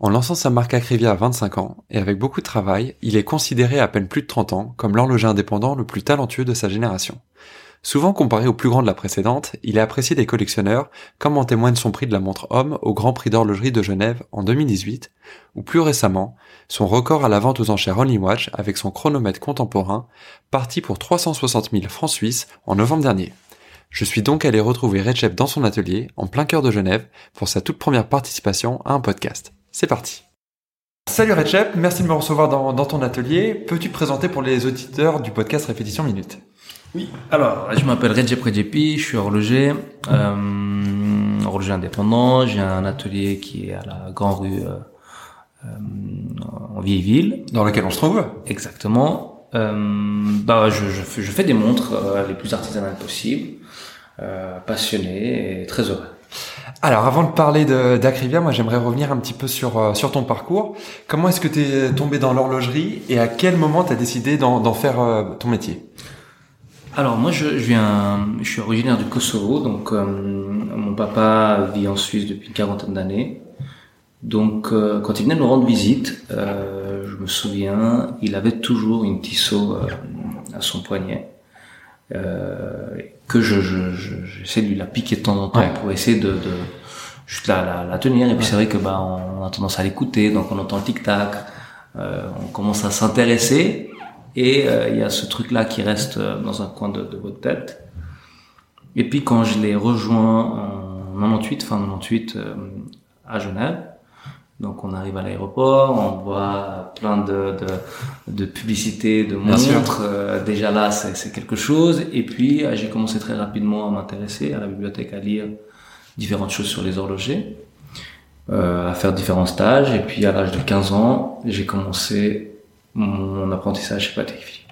En lançant sa marque Acrivia à 25 ans, et avec beaucoup de travail, il est considéré à peine plus de 30 ans comme l'horloger indépendant le plus talentueux de sa génération. Souvent comparé au plus grand de la précédente, il est apprécié des collectionneurs, comme en témoigne son prix de la montre homme au Grand Prix d'horlogerie de Genève en 2018, ou plus récemment, son record à la vente aux enchères Only Watch avec son chronomètre contemporain, parti pour 360 000 francs suisses en novembre dernier. Je suis donc allé retrouver Recep dans son atelier, en plein cœur de Genève, pour sa toute première participation à un podcast. C'est parti Salut Recep, merci de me recevoir dans, ton atelier. Peux-tu te présenter pour les auditeurs du podcast Répétition Minute? Oui, alors je m'appelle Recep Recepi, je suis horloger, euh, horloger indépendant. J'ai un atelier qui est à la Grande Rue euh, euh, en vieille ville. Dans lequel on se trouve? Exactement. Euh, bah, je, je, fais, je, fais, des montres euh, les plus artisanales possibles, euh, passionné et très heureux. Alors, avant de parler d'Acrivia, moi, j'aimerais revenir un petit peu sur euh, ton parcours. Comment est-ce que tu es tombé dans l'horlogerie et à quel moment tu as décidé d'en faire ton métier? Alors moi je, viens, je suis originaire du Kosovo, donc mon papa vit en Suisse depuis une quarantaine d'années. Donc euh, quand il venait nous rendre visite, euh, je me souviens, il avait toujours une Tissot euh, à son poignet que je, j'essaie de lui la piquer de temps en temps pour essayer de, de juste la, la, tenir. Et puis c'est vrai que bah on a tendance à l'écouter, donc on entend le tic tac, on commence à s'intéresser et il y a ce truc là qui reste dans un coin de, de votre tête. Et puis quand je l'ai rejoint en 98, fin 98 à Genève donc on arrive à l'aéroport, on voit plein de, de, de publicités, de montres. Euh, déjà là, c'est quelque chose. Et puis euh, j'ai commencé très rapidement à m'intéresser à la bibliothèque, à lire différentes choses sur les horlogers, euh, à faire différents stages. Et puis à l'âge de 15 ans, j'ai commencé mon apprentissage chez Patek Philippe.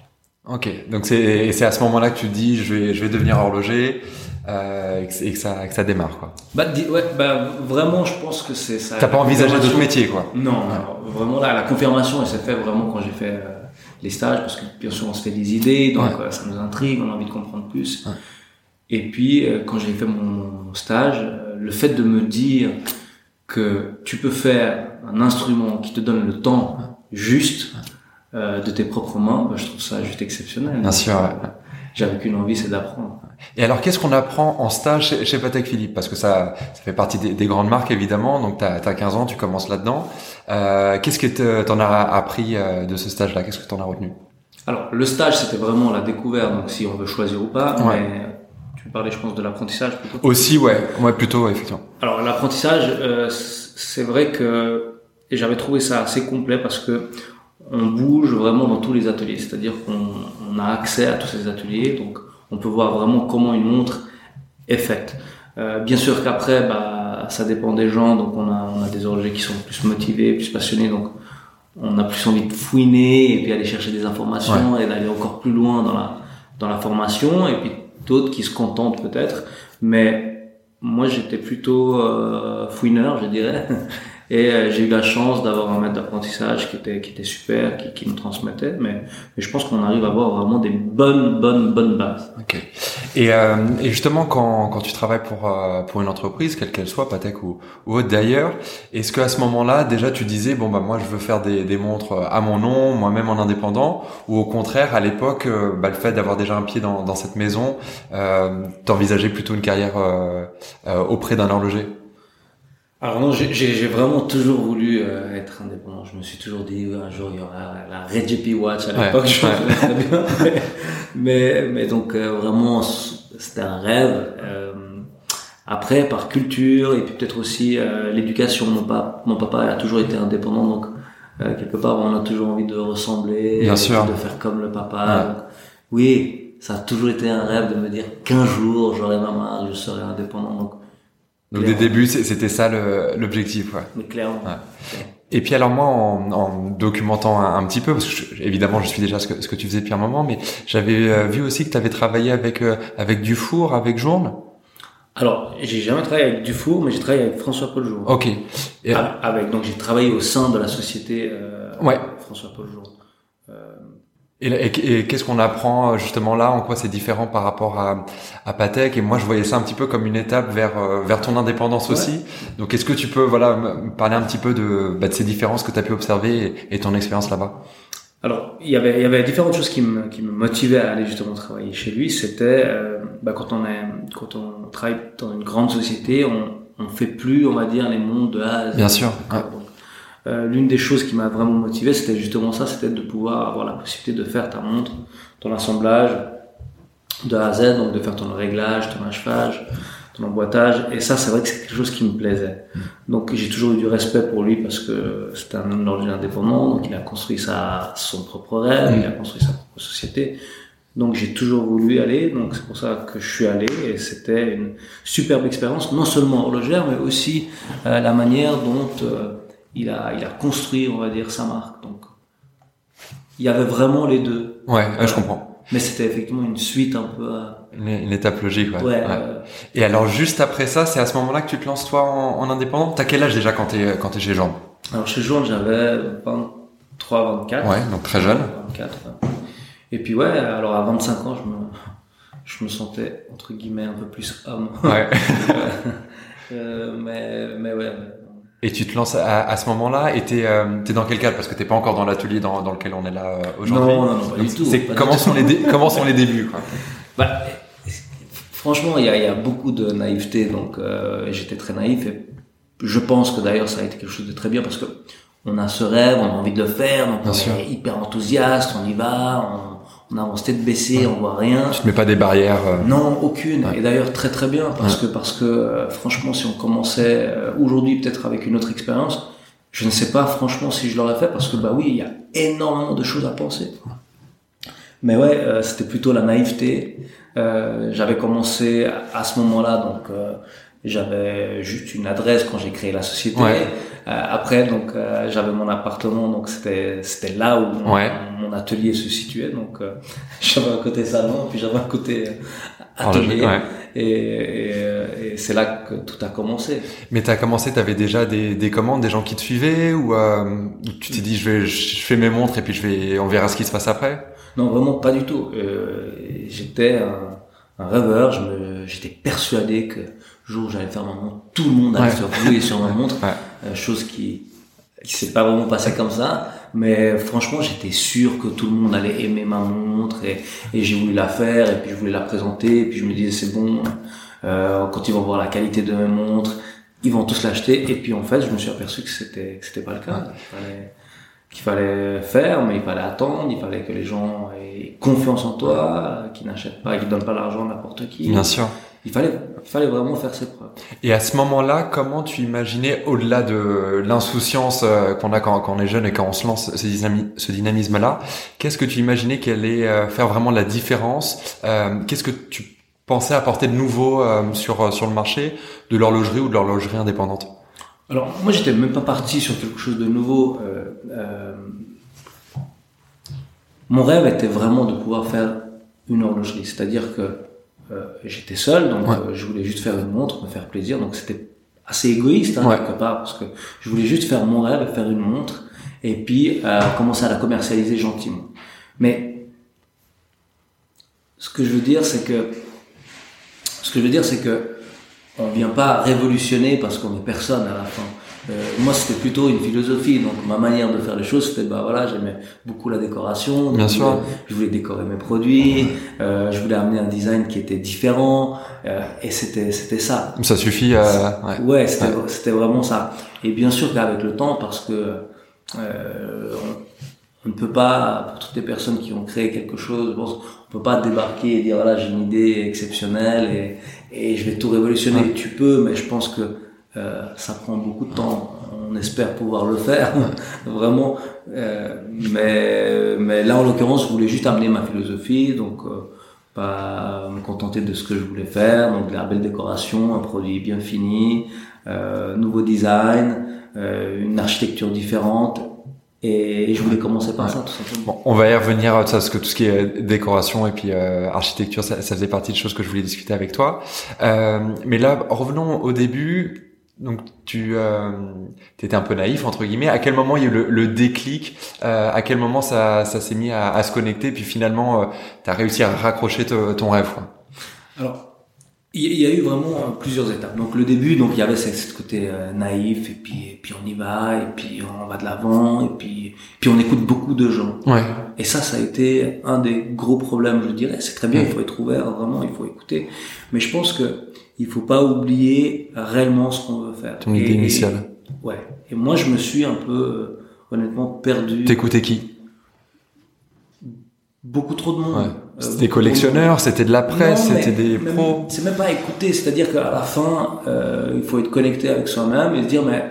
Ok, donc c'est à ce moment-là que tu dis je vais je vais devenir horloger euh, et, que, ça que ça démarre quoi. Bah ouais, bah vraiment je pense que c'est ça. T'as pas envisagé d'autres métiers quoi. Non, vraiment là la confirmation elle s'est faite vraiment quand j'ai fait euh, les stages parce que bien sûr on se fait des idées donc euh, ça nous intrigue, on a envie de comprendre plus. Et puis quand j'ai fait mon stage, le fait de me dire que tu peux faire un instrument qui te donne le temps juste de tes propres mains, bah, je trouve ça juste exceptionnel. Bien sûr. J'avais qu'une envie, c'est d'apprendre. Et alors, qu'est-ce qu'on apprend en stage chez, chez Patek Philippe? Parce que ça, ça fait partie des, grandes marques, évidemment. Donc, tu as, 15 ans, tu commences là-dedans. Euh, qu'est-ce que tu en as appris euh, de ce stage-là? Qu'est-ce que tu en as retenu? Alors, le stage, c'était vraiment la découverte, donc si on veut choisir ou pas. Ouais. Mais tu parlais, je pense, de l'apprentissage plutôt. Aussi, ouais. Ouais, plutôt, effectivement. Alors, l'apprentissage, euh, c'est vrai que... Et j'avais trouvé ça assez complet parce que on bouge vraiment dans tous les ateliers, c'est-à-dire qu'on a accès à tous ces ateliers, donc on peut voir vraiment comment une montre est faite. Euh, bien sûr qu'après, bah, ça dépend des gens, donc on a, on a des horlogers qui sont plus motivés, plus passionnés, donc on a plus envie de fouiner et puis aller chercher des informations et d'aller encore plus loin dans la, dans la formation, et puis d'autres qui se contentent peut-être, mais moi j'étais plutôt euh, fouineur, je dirais. Et euh, j'ai eu la chance d'avoir un maître d'apprentissage qui était, qui était super, qui, qui nous transmettait. Mais, mais je pense qu'on arrive à avoir vraiment des bonnes, bonnes, bonnes bases. Ok. Et, euh, et justement, quand, quand tu travailles pour, euh, pour une entreprise, quelle qu'elle soit, Patek ou, ou autre d'ailleurs, est-ce qu'à ce, moment-là, déjà tu disais, bon, bah moi je veux faire des, des montres à mon nom, moi-même en indépendant, ou au contraire, à l'époque, euh, bah, le fait d'avoir déjà un pied dans, dans cette maison, euh, t'envisageais plutôt une carrière euh, auprès d'un horloger? Alors non, j'ai vraiment toujours voulu euh, être indépendant. Je me suis toujours dit un jour il y aura la Red GP Watch à l'époque. Ouais, Mais, mais, donc euh, vraiment c'était un rêve. Euh, après par culture et puis peut-être aussi l'éducation. Mon, papa, mon papa a toujours été indépendant donc quelque part on a toujours envie de ressembler, Bien sûr. de faire comme le papa. oui, ça a toujours été un rêve de me dire qu'un jour j'aurai ma marque, je serai indépendant. Donc donc des débuts, c'était ça l'objectif, ouais. Mais clairement. Et puis alors moi, en, en documentant un, petit peu, parce que évidemment je suis déjà ce que, ce que tu faisais depuis un moment, mais j'avais euh, vu aussi que tu avais travaillé avec euh, avec Dufour, avec Journe. Alors, j'ai jamais travaillé avec Dufour, mais j'ai travaillé avec François-Paul Journe. Ok. Et... Avec, donc j'ai travaillé au sein de la société euh, ouais. François-Paul Journe. Et, qu'est-ce qu'on apprend euh, justement là? En quoi c'est différent par rapport à, à Patek? Et moi, je voyais ça un petit peu comme une étape vers euh, vers ton indépendance aussi. Donc, est-ce que tu peux voilà me parler un petit peu de, bah, de ces différences que tu as pu observer et, ton expérience là-bas? Alors, il y avait, il y avait différentes choses qui me, qui me motivaient à aller justement travailler chez lui. C'était euh, bah, quand on est, quand on travaille dans une grande société, on, on fait plus, on va dire, les mondes de A à Bien sûr. Euh, l'une des choses qui m'a vraiment motivé, c'était justement ça, c'était de pouvoir avoir la possibilité de faire ta montre, ton assemblage de A à Z, donc de faire ton réglage, ton achevage, ton emboîtage. Et ça, c'est vrai que c'est quelque chose qui me plaisait. Donc j'ai toujours eu du respect pour lui parce que c'était un homme d'origine indépendant, donc il a construit sa, son propre rêve, il a construit sa propre société. Donc j'ai toujours voulu y aller, donc c'est pour ça que je suis allé et c'était une superbe expérience, non seulement horlogère, mais aussi euh, la manière dont euh, il a, il a construit, on va dire, sa marque. Donc, il y avait vraiment les deux. Ouais, je comprends. Mais c'était effectivement une suite un peu. Une, étape logique, ouais. ouais, Et alors, juste après ça, c'est à ce moment-là que tu te lances toi en, en indépendant? T'as quel âge déjà quand t'es quand es chez Jean? Alors chez Jean, j'avais 23, 24. Ouais, donc très jeune. 24. Et puis ouais, alors à 25 ans, je me je me sentais entre guillemets un peu plus homme. Ouais. euh, mais mais ouais. Et tu te lances à, à ce moment-là, et t'es euh, es dans quel cadre? Parce que t'es pas encore dans l'atelier dans, dans, lequel on est là euh, aujourd'hui. Non, non, non, pas du tout. comment, sont les comment sont les débuts quoi? Bah, Franchement, il y a, y a, beaucoup de naïveté, donc euh, j'étais très naïf. Et je pense que d'ailleurs ça a été quelque chose de très bien parce que on a ce rêve, on a envie de le faire, donc on est hyper enthousiaste, on y va, on, on avance tête baissée, on voit rien. Tu te mets pas des barrières euh. Non, aucune. Et d'ailleurs très très bien parce que parce que euh, franchement, si on commençait euh, aujourd'hui peut-être avec une autre expérience, je ne sais pas franchement si je l'aurais fait parce que bah oui, il y a énormément de choses à penser. Mais ouais, c'était plutôt la naïveté. J'avais commencé à ce moment-là, donc j'avais juste une adresse quand j'ai créé la société. Euh, après, donc, euh, j'avais mon appartement, donc c'était c'était là où mon, atelier se situait. Donc, euh, j'avais un côté salon, puis j'avais un côté atelier. Et, et, c'est là que tout a commencé. Mais tu as commencé, tu avais déjà des, des commandes, des gens qui te suivaient, ou tu t'es dit je vais je fais mes montres et puis je vais on verra ce qui se passe après? Non, vraiment pas du tout. J'étais un, un rêveur. J'étais persuadé que jour où j'allais faire ma montre, tout le monde allait se rouler sur ma montre, euh, chose qui qui s'est pas vraiment passé comme ça, mais franchement j'étais sûr que tout le monde allait aimer ma montre et, et j'ai voulu la faire et puis je voulais la présenter. Et puis je me disais c'est bon, euh, quand ils vont voir la qualité de mes montres, ils vont tous l'acheter. Et puis en fait je me suis aperçu que c'était que c'était pas le cas, qu'il fallait, faire mais il fallait attendre, il fallait que les gens aient confiance en toi, qu'ils n'achètent pas, qu'ils donnent pas l'argent à n'importe qui. Bien sûr il fallait, il fallait vraiment faire ses preuves. Et à ce moment-là, comment tu imaginais, au-delà de l'insouciance euh, qu'on a quand, quand, on est jeune et quand on se lance ce, ce dynamisme-là, qu'est-ce que tu imaginais qui allait euh, faire vraiment la différence euh, Qu'est-ce que tu pensais apporter de nouveau sur sur le marché de l'horlogerie ou de l'horlogerie indépendante? Alors moi, j'étais même pas parti sur quelque chose de nouveau. mon rêve était vraiment de pouvoir faire une horlogerie, c'est-à-dire que j'étais seul, donc euh, je voulais juste faire une montre, me faire plaisir. Donc c'était assez égoïste hein, quelque part parce que je voulais juste faire mon rêve, faire une montre et puis euh, commencer à la commercialiser gentiment. Mais ce que je veux dire, c'est que ce que je veux dire, c'est que on vient pas révolutionner parce qu'on est personne à la fin. Euh, moi, c'était plutôt une philosophie. Donc, ma manière de faire les choses, c'était, bah voilà, j'aimais beaucoup la décoration. Bien sûr. Je voulais décorer mes produits. Euh, je voulais amener un design qui était différent. Euh, et c'était, c'était ça. Ça suffit. Euh, ouais, ouais c'était, c'était vraiment ça. Et bien sûr qu'avec le temps, parce que euh, on, ne peut pas, pour toutes les personnes qui ont créé quelque chose, bon, on peut pas débarquer et dire voilà, j'ai une idée exceptionnelle et, et je vais tout révolutionner. Tu peux, mais je pense que euh, ça prend beaucoup de temps. On espère pouvoir le faire, vraiment. Euh, mais, mais là, en l'occurrence, je voulais juste amener ma philosophie, donc euh, pas me contenter de ce que je voulais faire, donc de la belle décoration, un produit bien fini, euh, nouveau design, une architecture différente. Et je voulais commencer par ça, tout simplement. Bon, on va y revenir, parce que tout ce qui est décoration et puis architecture, ça, ça, faisait partie de choses que je voulais discuter avec toi. mais là, revenons au début donc tu euh, étais un peu naïf entre guillemets. À quel moment il y a eu le, déclic euh, À quel moment ça, ça s'est mis à, à, se connecter Puis finalement, euh, tu as réussi à raccrocher ton rêve. Quoi? Alors, il y, a eu vraiment euh, plusieurs étapes. Donc le début, donc il y avait ce côté euh, naïf et puis et puis on y va et puis on va de l'avant et puis puis on écoute beaucoup de gens. Ouais. Et ça, ça a été un des gros problèmes, je dirais. C'est très bien, il faut être ouvert, vraiment, il faut écouter. Mais je pense que il faut pas oublier réellement ce qu'on veut faire. Ton idée initiale. ouais. Et moi, je me suis un peu, euh, honnêtement, perdu. T'écoutais qui? Beaucoup trop de monde. Ouais. C'était des collectionneurs, c'était de la presse, c'était des pros. C'est même pas écouter, c'est-à-dire qu'à la fin, euh, il faut être connecté avec soi-même et se dire mais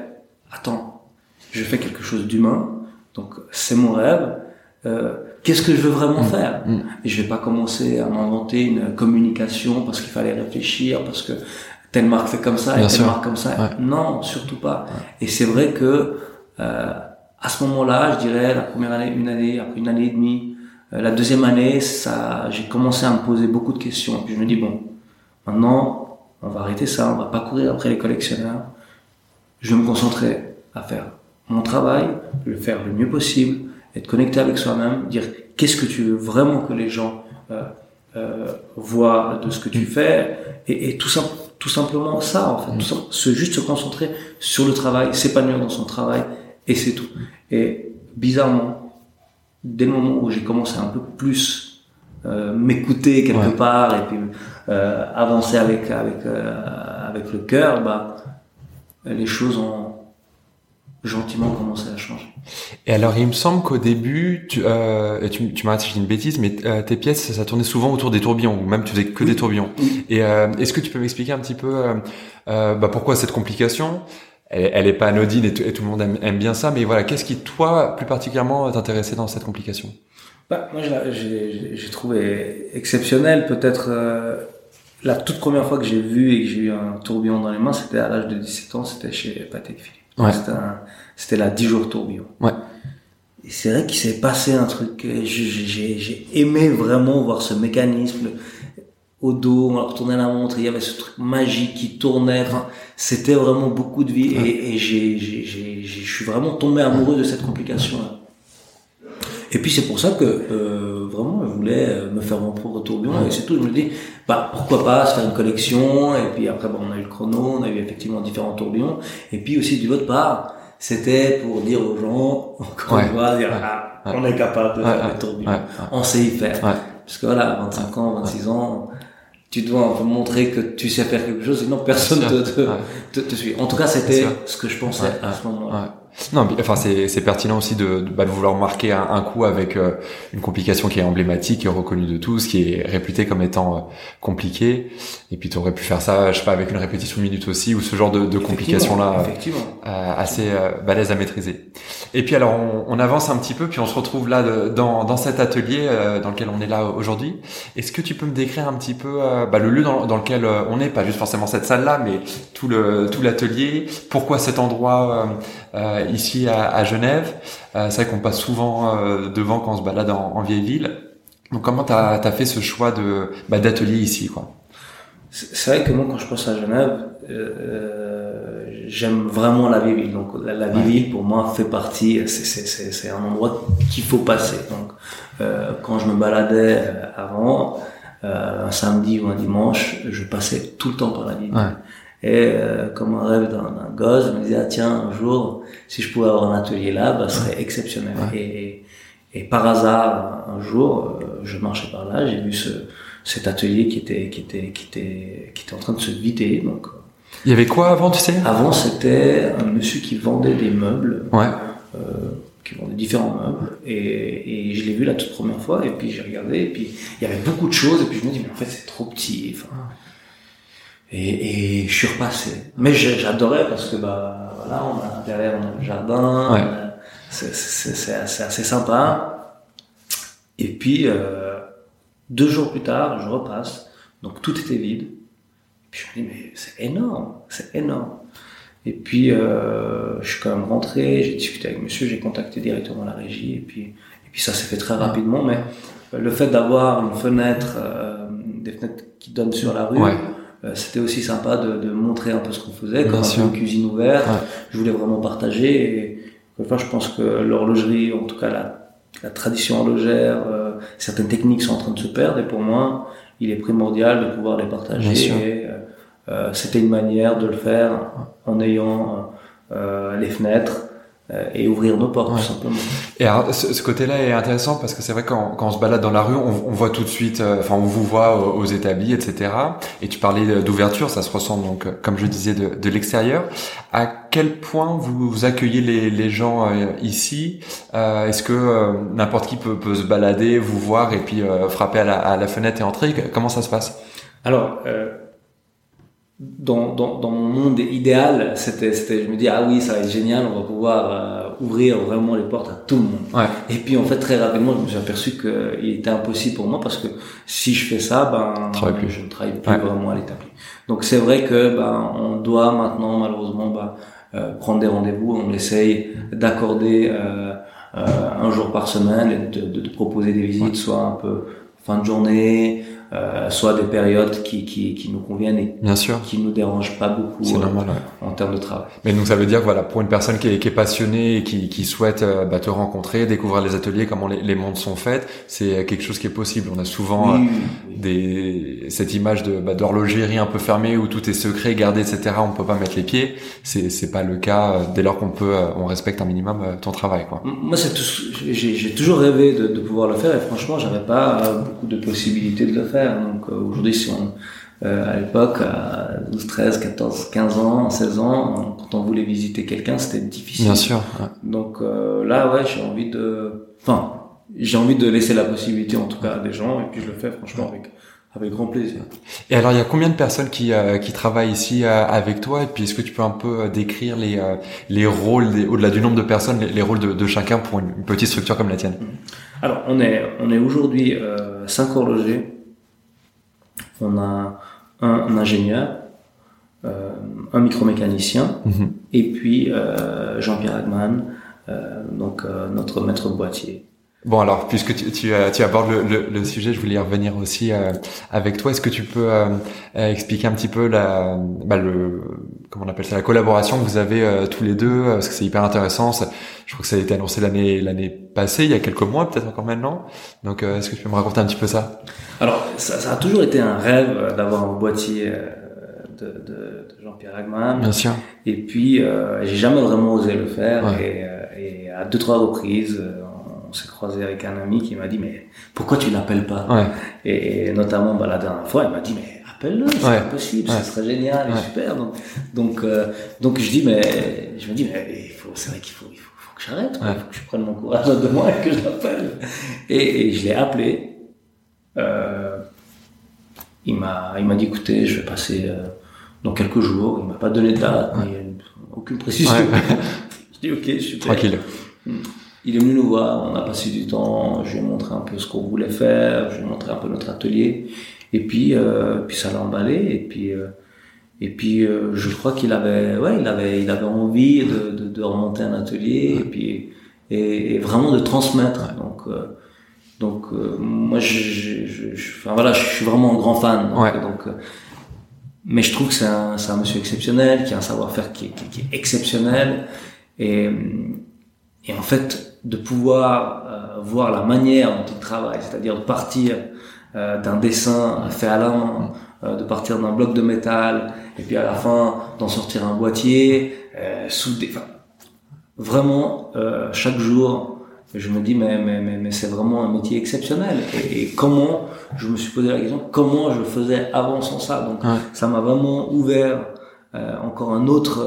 attends, je fais quelque chose d'humain, donc c'est mon rêve. Euh, qu'est-ce que je veux vraiment mm. faire mm. Et je vais pas commencer à m'inventer une communication parce qu'il fallait réfléchir, parce que telle marque fait comme ça et telle marque comme ça. Non, surtout pas. Et c'est vrai que euh, à ce moment-là, je dirais la première année, une année, après une année et demie, euh, la deuxième année, ça, j'ai commencé à me poser beaucoup de questions. Puis je me dis bon, maintenant, on va arrêter ça, on va pas courir après les collectionneurs. Je vais me concentrer à faire mon travail, le faire le mieux possible, être connecté avec soi-même, dire qu'est-ce que tu veux vraiment que les gens euh, euh, voient de ce que tu fais, et, et tout, ça, tout simplement ça, en fait, tout se, juste se concentrer sur le travail, s'épanouir dans son travail, et c'est tout. Et bizarrement, dès le moment où j'ai commencé un peu plus euh, m'écouter quelque part et puis avancer avec avec avec le cœur, bah les choses ont gentiment commencé à changer. Et alors, il me semble qu'au début, tu, euh, tu, tu m'as dit une bêtise, mais euh, tes pièces, ça tournait souvent autour des tourbillons, ou même tu faisais que des tourbillons. Et euh, est-ce que tu peux m'expliquer un petit peu euh, euh, bah, pourquoi cette complication? Elle, elle est pas anodine et, tout le monde aime, aime, bien ça, mais voilà, qu'est-ce qui toi, plus particulièrement, t'intéressait dans cette complication? Bah, Moi, j'ai trouvé exceptionnel, peut-être. la toute première fois que j'ai vu et que j'ai eu un tourbillon dans les mains, c'était à l'âge de 17 ans, c'était chez Patek Philippe. Ouais. C'était la 10 jours tourbillon. Ouais. Et c'est vrai qu'il s'est passé un truc. J'ai aimé vraiment voir ce mécanisme au dos, on retournait la montre, il y avait ce truc magique qui tournait. Enfin, c'était vraiment beaucoup de vie et, et j'ai, je suis vraiment tombé amoureux de cette complication. Et puis c'est pour ça que euh, vraiment je voulais euh, me faire mon propre tourbillon. Et c'est tout. Je me dis bah pourquoi pas se faire une collection? Et puis après bon, on a eu le chrono, on a eu effectivement différents tourbillons. Et puis aussi du votre part c'était pour dire aux gens encore une fois dire ah, on est capable de faire des tourbillons, on sait y faire. Parce que voilà 25 ans, 26 ans tu dois montrer que tu sais faire quelque chose, sinon personne te, te, te, te, suit. En tout cas, c'était ce que je pensais à ce moment-là. Non, enfin c'est pertinent aussi de, de, bah, de, vouloir marquer un, un coup avec euh, une complication qui est emblématique, qui est reconnue de tous, qui est réputée comme étant euh, compliquée. Et puis tu aurais pu faire ça, je sais pas, avec une répétition de minutes aussi, ou ce genre de, de complications là, euh, assez balèze à maîtriser. Et puis alors on, on, avance un petit peu, puis on se retrouve là dans, dans cet atelier dans lequel on est là aujourd'hui. Est-ce que tu peux me décrire un petit peu bah, le lieu dans, dans, lequel on est, pas juste forcément cette salle là, mais tout le tout l'atelier. Pourquoi cet endroit euh, ici à, à Genève. Euh, c'est vrai qu'on passe souvent euh, devant quand on se balade en, en vieille ville. Donc comment tu as, fait ce choix de bah, d'atelier ici quoi? C'est vrai que moi quand je pense à Genève, euh, j'aime vraiment la vieille ville. Donc la, vieille ville pour moi fait partie, c'est un endroit qu'il faut passer. Donc euh, quand je me baladais avant, euh, un samedi ou un dimanche, je passais tout le temps par la ville. Ouais. Et euh, comme un rêve d'un gosse, je me disais, ah, tiens, un jour, si je pouvais avoir un atelier là, bah, ce serait exceptionnel. Et, et, par hasard, un jour, euh, je marchais par là, j'ai vu ce, cet atelier qui était, qui, était, qui, était, qui était en train de se vider. Donc, Il y avait quoi avant, tu sais? Avant, c'était un monsieur qui vendait des meubles. Ouais. Euh, qui vendait différents meubles et, et je l'ai vu la toute première fois et puis j'ai regardé et puis il y avait beaucoup de choses et puis je me dis mais en fait c'est trop petit enfin, et, et je suis repassé. Mais j'adorais parce que bah voilà, on a derrière on a le jardin, ouais. c'est assez, assez sympa. Et puis euh, deux jours plus tard, je repasse, donc tout était vide. Puis je me dis mais c'est énorme, c'est énorme. Et puis, euh, je suis quand même rentré, j'ai discuté avec monsieur, j'ai contacté directement la régie, et puis, et puis ça s'est fait très rapidement. Mais le fait d'avoir une fenêtre, euh, des fenêtres qui donnent sur la rue, euh, c'était aussi sympa de, de, montrer un peu ce qu'on faisait, comme un une cuisine ouverte. Je voulais vraiment partager. Et, enfin, je pense que l'horlogerie, en tout cas la, la tradition horlogère, euh, certaines techniques sont en train de se perdre. Et pour moi, il est primordial de pouvoir les partager. Et, euh, euh, c'était une manière de le faire en ayant euh, les fenêtres et ouvrir nos portes tout simplement. Et alors, ce, côté-là est intéressant parce que c'est vrai quand, quand on se balade dans la rue, on, on voit tout de suite, enfin on vous voit aux, établis, etc. Et tu parlais d'ouverture, ça se ressent donc, comme je disais, de, de l'extérieur. À quel point vous, accueillez les, les gens ici? Euh, Est-ce que n'importe qui peut, peut, se balader, vous voir et puis frapper à la, à la, fenêtre et entrer? Comment ça se passe? Alors, dans, dans, dans, mon monde idéal, c'était, c'était, je me dis, ah oui, ça va être génial, on va pouvoir euh, ouvrir vraiment les portes à tout le monde. Ouais. Et puis, en fait, très rapidement, je me suis aperçu qu'il était impossible pour moi parce que si je fais ça, ben, plus. je ne travaille plus vraiment à l'établi. Donc, c'est vrai que, ben, on doit maintenant, malheureusement, ben, euh, prendre des rendez-vous, on essaye d'accorder euh, euh, un jour par semaine et de, de, de proposer des visites, soit un peu fin de journée, euh, soit des périodes qui, qui, qui, nous conviennent et Bien sûr. qui nous dérangent pas beaucoup euh, normal, en termes de travail. Mais donc ça veut dire voilà, pour une personne qui est, qui est passionnée et qui, qui souhaite euh, bah, te rencontrer, découvrir les ateliers, comment les, les mondes sont faits, c'est quelque chose qui est possible. On a souvent des cette image de bah, d'horlogerie un peu fermée où tout est secret, gardé, etc. On peut pas mettre les pieds. C'est c'est pas le cas dès lors qu'on peut, on respecte un minimum ton travail. Quoi. Moi, c'est j'ai toujours rêvé de, de pouvoir le faire et franchement, j'avais pas beaucoup de possibilités de le faire. Donc euh, aujourd'hui, si on, euh, à l'époque, à 12, 13, 14, 15 ans, 16 ans, quand on voulait visiter quelqu'un, c'était difficile. Bien sûr. Donc euh, là, ouais, j'ai envie de, enfin, j'ai envie de laisser la possibilité, en tout cas, à des gens, et puis je le fais franchement avec avec grand plaisir. Et alors, il y a combien de personnes qui, qui travaillent ici avec toi? Et puis, est-ce que tu peux un peu décrire les, les rôles, au-delà du nombre de personnes, les, rôles de, de, chacun pour une, petite structure comme la tienne? Alors, on est, on est aujourd'hui euh, 5 horlogers on a un, ingénieur, euh, un micromécanicien, mhm. et puis euh, Jean-Pierre Agman, euh, donc notre maître boîtier. Bon alors, puisque tu, tu, tu abordes le, le, sujet, je voulais y revenir aussi avec toi. Est-ce que tu peux expliquer un petit peu la, bah, le, comment on appelle ça, la collaboration que vous avez tous les deux, parce que c'est hyper intéressant. je crois que ça a été annoncé l'année l'année passée, il y a quelques mois, peut-être encore maintenant. Donc, est-ce que tu peux me raconter un petit peu ça? Alors, ça, ça, a toujours été un rêve euh, d'avoir un boîtier euh, de, de, de Jean-Pierre Agman. Bien sûr. Et puis, euh, j'ai jamais vraiment osé le faire. Et, euh, et, à deux, trois reprises, on s'est croisé avec un ami qui m'a dit, mais pourquoi tu l'appelles pas ouais. et, notamment, bah, la dernière fois, il m'a dit, mais appelle-le, c'est ouais. possible, ouais. serait génial et super. Donc, donc, donc, je dis, mais, je me dis, mais il faut, c'est vrai qu'il faut, il faut, faut que j'arrête, il faut que je prenne mon courage de moi et que je l'appelle. Et, et je l'ai appelé. Euh, il m'a, il m'a dit, écoutez, je vais passer euh, dans quelques jours. Il m'a pas donné de date, aucune précision. je dis, ok, super. Tranquille. Hmm. Il est venu nous voir, on a passé du temps, je lui ai montré un peu ce qu'on voulait faire, je lui ai montré un peu notre atelier, et puis, euh, puis ça l'a emballé, et puis, euh, et puis euh, je crois qu'il avait, ouais, il avait, il avait envie de, de, de remonter un atelier, et puis, et, et, vraiment de transmettre. Donc, euh, donc euh, moi, je, je, je, enfin, voilà, je suis vraiment un grand fan. Donc, ouais. donc euh, mais je trouve que c'est un, un, monsieur exceptionnel, qui a un savoir-faire qui, qui, qui, est exceptionnel. Et, et en fait, de pouvoir euh, voir la manière dont il travaille, c'est-à-dire de partir euh, d'un dessin fait à la main, euh, de partir d'un bloc de métal, et puis à la fin d'en sortir un boîtier, soudé. Enfin, vraiment, chaque jour, je me dis mais mais mais, mais c'est vraiment un métier exceptionnel et, et, comment je me suis posé la question comment je faisais avant sans ça donc ouais. ça m'a vraiment ouvert euh, encore un autre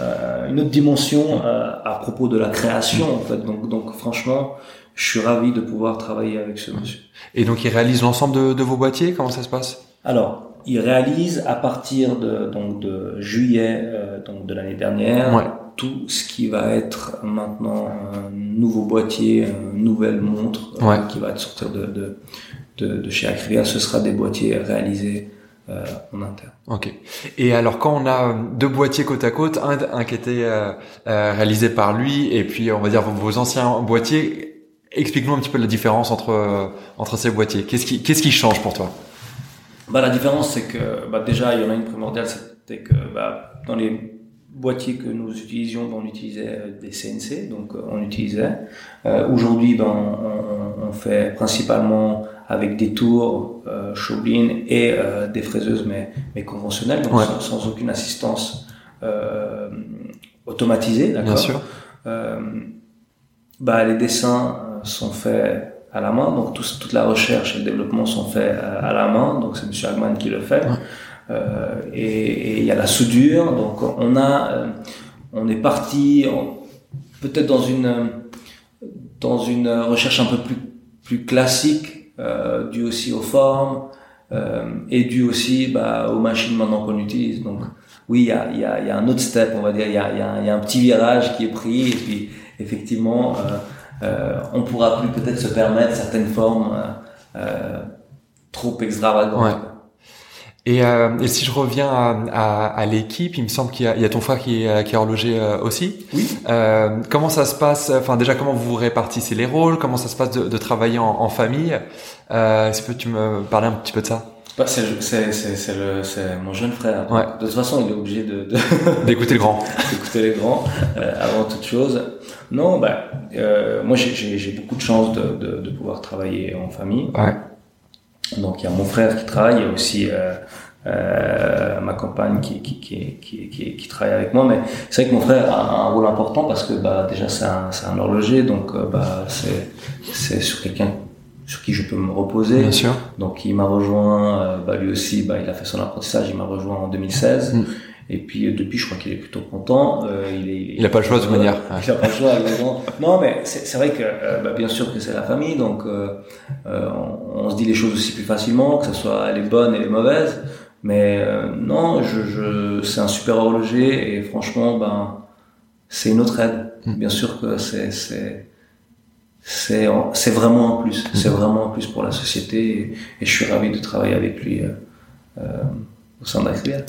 euh, une autre dimension euh, à propos de la création en fait. Donc donc franchement je suis ravi de pouvoir travailler avec ce monsieur. Et donc il réalise l'ensemble de, de vos boîtiers? Comment ça se passe? Alors il réalise à partir de donc de juillet euh, donc de l'année dernière ouais. tout ce qui va être maintenant un nouveau boîtier, une nouvelle montre ouais. euh, qui va sortir de, de, de, de chez Acrivia, ce sera des boîtiers réalisés euh, en interne. Ok. Et alors quand on a deux boîtiers côte à côte, un, un qui était euh, euh, réalisé par lui et puis on va dire vos anciens boîtiers, explique-nous un petit peu la différence entre entre ces boîtiers. Qu'est-ce qui qu'est-ce qui change pour toi? Bah la différence c'est que bah, déjà il y en a une primordiale, c'était que bah, dans les boîtiers que nous utilisions, ben, on utilisait des CNC, donc on utilisait. Euh, Aujourd'hui, ben, on, on, fait principalement avec des tours, euh, et euh, des fraiseuses mais, mais conventionnelles, donc sans, aucune assistance euh, automatisée. Bien sûr. Euh, bah, les dessins euh, sont faits à la main, donc tout, toute la recherche et le développement sont faits à, la main, donc c'est M. Hagman qui le fait. et il y a la soudure, donc on a, on est parti peut-être dans une dans une recherche un peu plus plus classique euh, dû aussi aux formes euh, et dû aussi bah, aux machines maintenant qu'on utilise. Donc oui, il y a, un autre step, on va dire, il y a, un petit virage qui est pris et puis effectivement, euh, on pourra plus peut-être se permettre certaines formes trop extravagantes. Et, euh, et, si je reviens à, à, à l'équipe, il me semble qu'il y, y, a ton frère qui est, qui est horloger euh, aussi. Oui. Euh, comment ça se passe Enfin, déjà, comment vous répartissez les rôles? Comment ça se passe de, de travailler en, en famille? Euh, Est-ce que tu me parler un petit peu de ça? Bah, c'est mon jeune frère. Ouais. De toute façon, il est obligé de d'écouter le grand. d'écouter les grands euh, avant toute chose. Non, bah, euh, moi j'ai beaucoup de chance de, de, de, pouvoir travailler en famille. Ouais. Donc il y a mon frère qui travaille, il y a aussi euh, euh, ma compagne qui, qui, qui, qui, qui, travaille avec moi. Mais c'est vrai que mon frère a un rôle important parce que bah, déjà c'est un, un horloger, donc euh, bah, c'est sur quelqu'un sur qui je peux me reposer. Bien sûr. Donc il m'a rejoint, euh, bah, lui aussi, bah, il a fait son apprentissage, il m'a rejoint en 2016. Et puis euh, depuis, je crois qu'il est plutôt content. Euh, il, est, il a pas le choix de toute manière. Il a pas le choix. non, mais c'est vrai que euh, bah, bien sûr que c'est la famille, donc euh, on, on, se dit les choses aussi plus facilement, que ce soit les bonnes et les mauvaises. Mais non, je, je c'est un super horloger et franchement, ben c'est une autre aide. Mm. Bien sûr que c'est c'est c'est c'est vraiment un plus. C'est mm. vraiment un plus pour la société et, et, je suis ravi de travailler avec lui.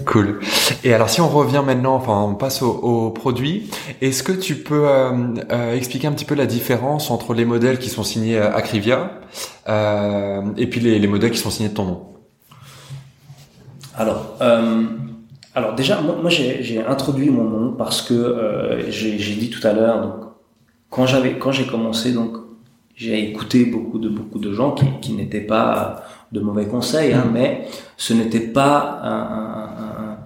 Cool. Et alors si on revient maintenant, enfin on passe aux au produits, est-ce que tu peux euh, euh, expliquer un petit peu la différence entre les modèles qui sont signés à Crivia euh, et puis les, les, modèles qui sont signés de ton nom? Alors, alors déjà, moi, moi j'ai introduit mon nom parce que j'ai dit tout à l'heure, donc quand j'avais quand j'ai commencé, donc j'ai écouté beaucoup de beaucoup de gens qui, qui n'étaient pas de mauvais conseils, hein, mm. mais ce n'était pas un,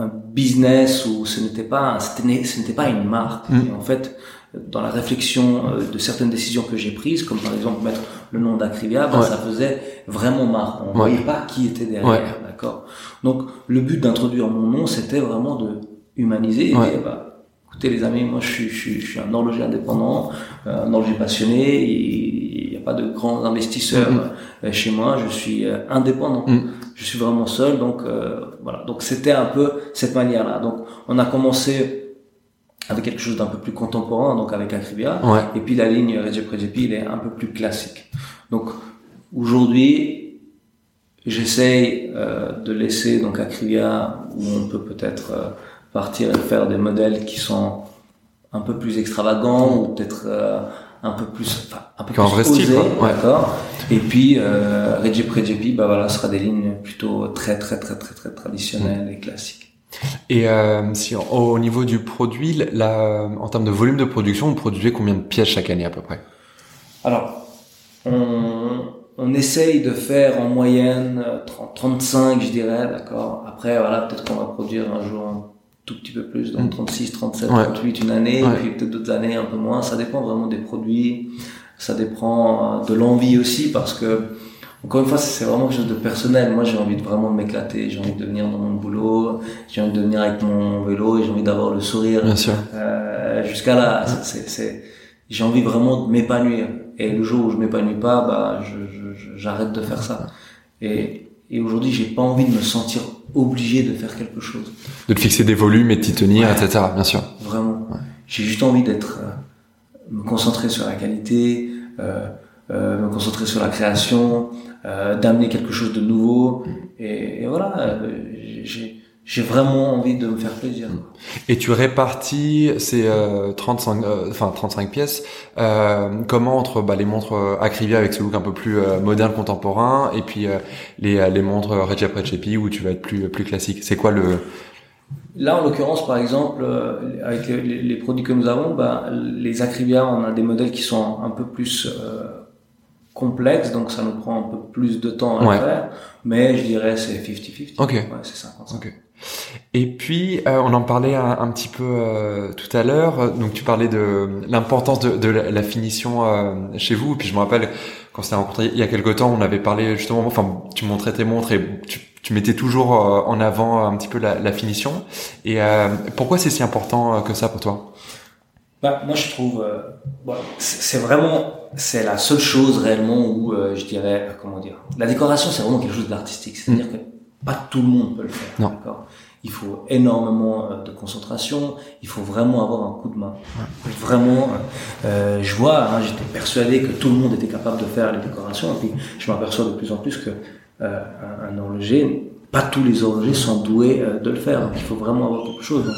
un, un, business ou ce n'était pas ce n'était pas une marque. Mm. en fait, dans la réflexion euh, de certaines décisions que j'ai prises, comme par exemple mettre le nom d'Acrivia, ben, ça faisait vraiment marque. On ne voyait pas qui était derrière, d'accord? Donc le but d'introduire mon nom, c'était vraiment de humaniser et dire, bah, écoutez les amis, moi je suis, je suis, je suis un horloger indépendant, euh, un horloger passionné. Et, pas de grands investisseurs mm-hmm. euh, chez moi, je suis euh, indépendant. Mm. Je suis vraiment seul, donc euh, voilà. Donc c'était un peu cette manière-là. Donc on a commencé avec quelque chose d'un peu plus contemporain, donc avec Acribia, et puis la ligne Recep Rejepi, il est un peu plus classique. Donc aujourd'hui, j'essaye de laisser donc Acribia où on peut peut-être partir et faire des modèles qui sont un peu plus extravagants ou peut-être un peu plus, enfin, un peu plus osé, d'accord. Et puis euh, Recep Rejepi, bah voilà, sera des lignes plutôt très très très très très traditionnelles et classiques. Et euh, si au niveau du produit, là, en termes de volume de production, vous produisez combien de pièces chaque année à peu près? Alors, on, on essaye de faire en moyenne 30, 35, je dirais, d'accord. Après, voilà, peut-être qu'on va produire un jour tout petit peu plus, donc 36, 37, 38 une année, et puis peut-être d'autres années un peu moins. Ça dépend vraiment des produits, ça dépend euh, de l'envie aussi, parce que encore une fois, c'est vraiment quelque chose de personnel. Moi, j'ai envie de vraiment m'éclater, j'ai envie de venir dans mon boulot, j'ai envie de venir avec mon vélo, et j'ai envie d'avoir le sourire. Bien sûr. Euh, Jusqu'à là, c'est, j'ai envie vraiment de m'épanouir. Et le jour où je m'épanouis pas, bah, j'arrête de faire ça. Et, et aujourd'hui, j'ai pas envie de me sentir obligé de faire quelque chose. De te fixer des volumes et de t'y tenir, etc. Bien sûr. Vraiment. J'ai juste envie d'être, euh, me concentrer sur la qualité, euh, euh, me concentrer sur la création, euh, d'amener quelque chose de nouveau. Et, et voilà, euh, j'ai j'ai vraiment envie de me faire plaisir. Et tu répartis ces euh, 35, euh, enfin 35 pièces, euh, comment entre bah, les montres euh, Acrivia avec ce look un peu plus euh, moderne, contemporain, et puis les, les montres Recep Recepi où tu vas être plus plus classique? C'est quoi le Là, en l'occurrence, par exemple, avec les, les, produits que nous avons, bah, les Acrivia, on a des modèles qui sont un peu plus complexe, donc ça nous prend un peu plus de temps à faire. Mais je dirais c'est 50-50. Ok. Ouais, c'est ça. Ok. Et puis, euh, on en parlait un, petit peu euh, tout à l'heure. Donc, tu parlais de l'importance de, de la, finition euh, chez vous. Et puis, je me rappelle quand on s'est rencontré il y a quelque temps, on avait parlé justement. Enfin, tu montrais tes montres et tu, tu mettais toujours en avant un petit peu la, la finition. Et pourquoi c'est si important que ça pour toi? Bah, moi, je trouve, euh, c'est vraiment, c'est la seule chose réellement où euh, je dirais, comment dire, la décoration, c'est vraiment quelque chose d'artistique. C'est-à-dire mm. que pas tout le monde peut le faire. Non. Il faut énormément euh, de concentration. Il faut vraiment avoir un coup de main. Vraiment, euh, je vois, hein, j'étais persuadé que tout le monde était capable de faire les décorations, et puis je m'aperçois de plus en plus que euh, un horloger pas tous les horlogers sont doués euh, de le faire. Donc il faut vraiment avoir quelque chose.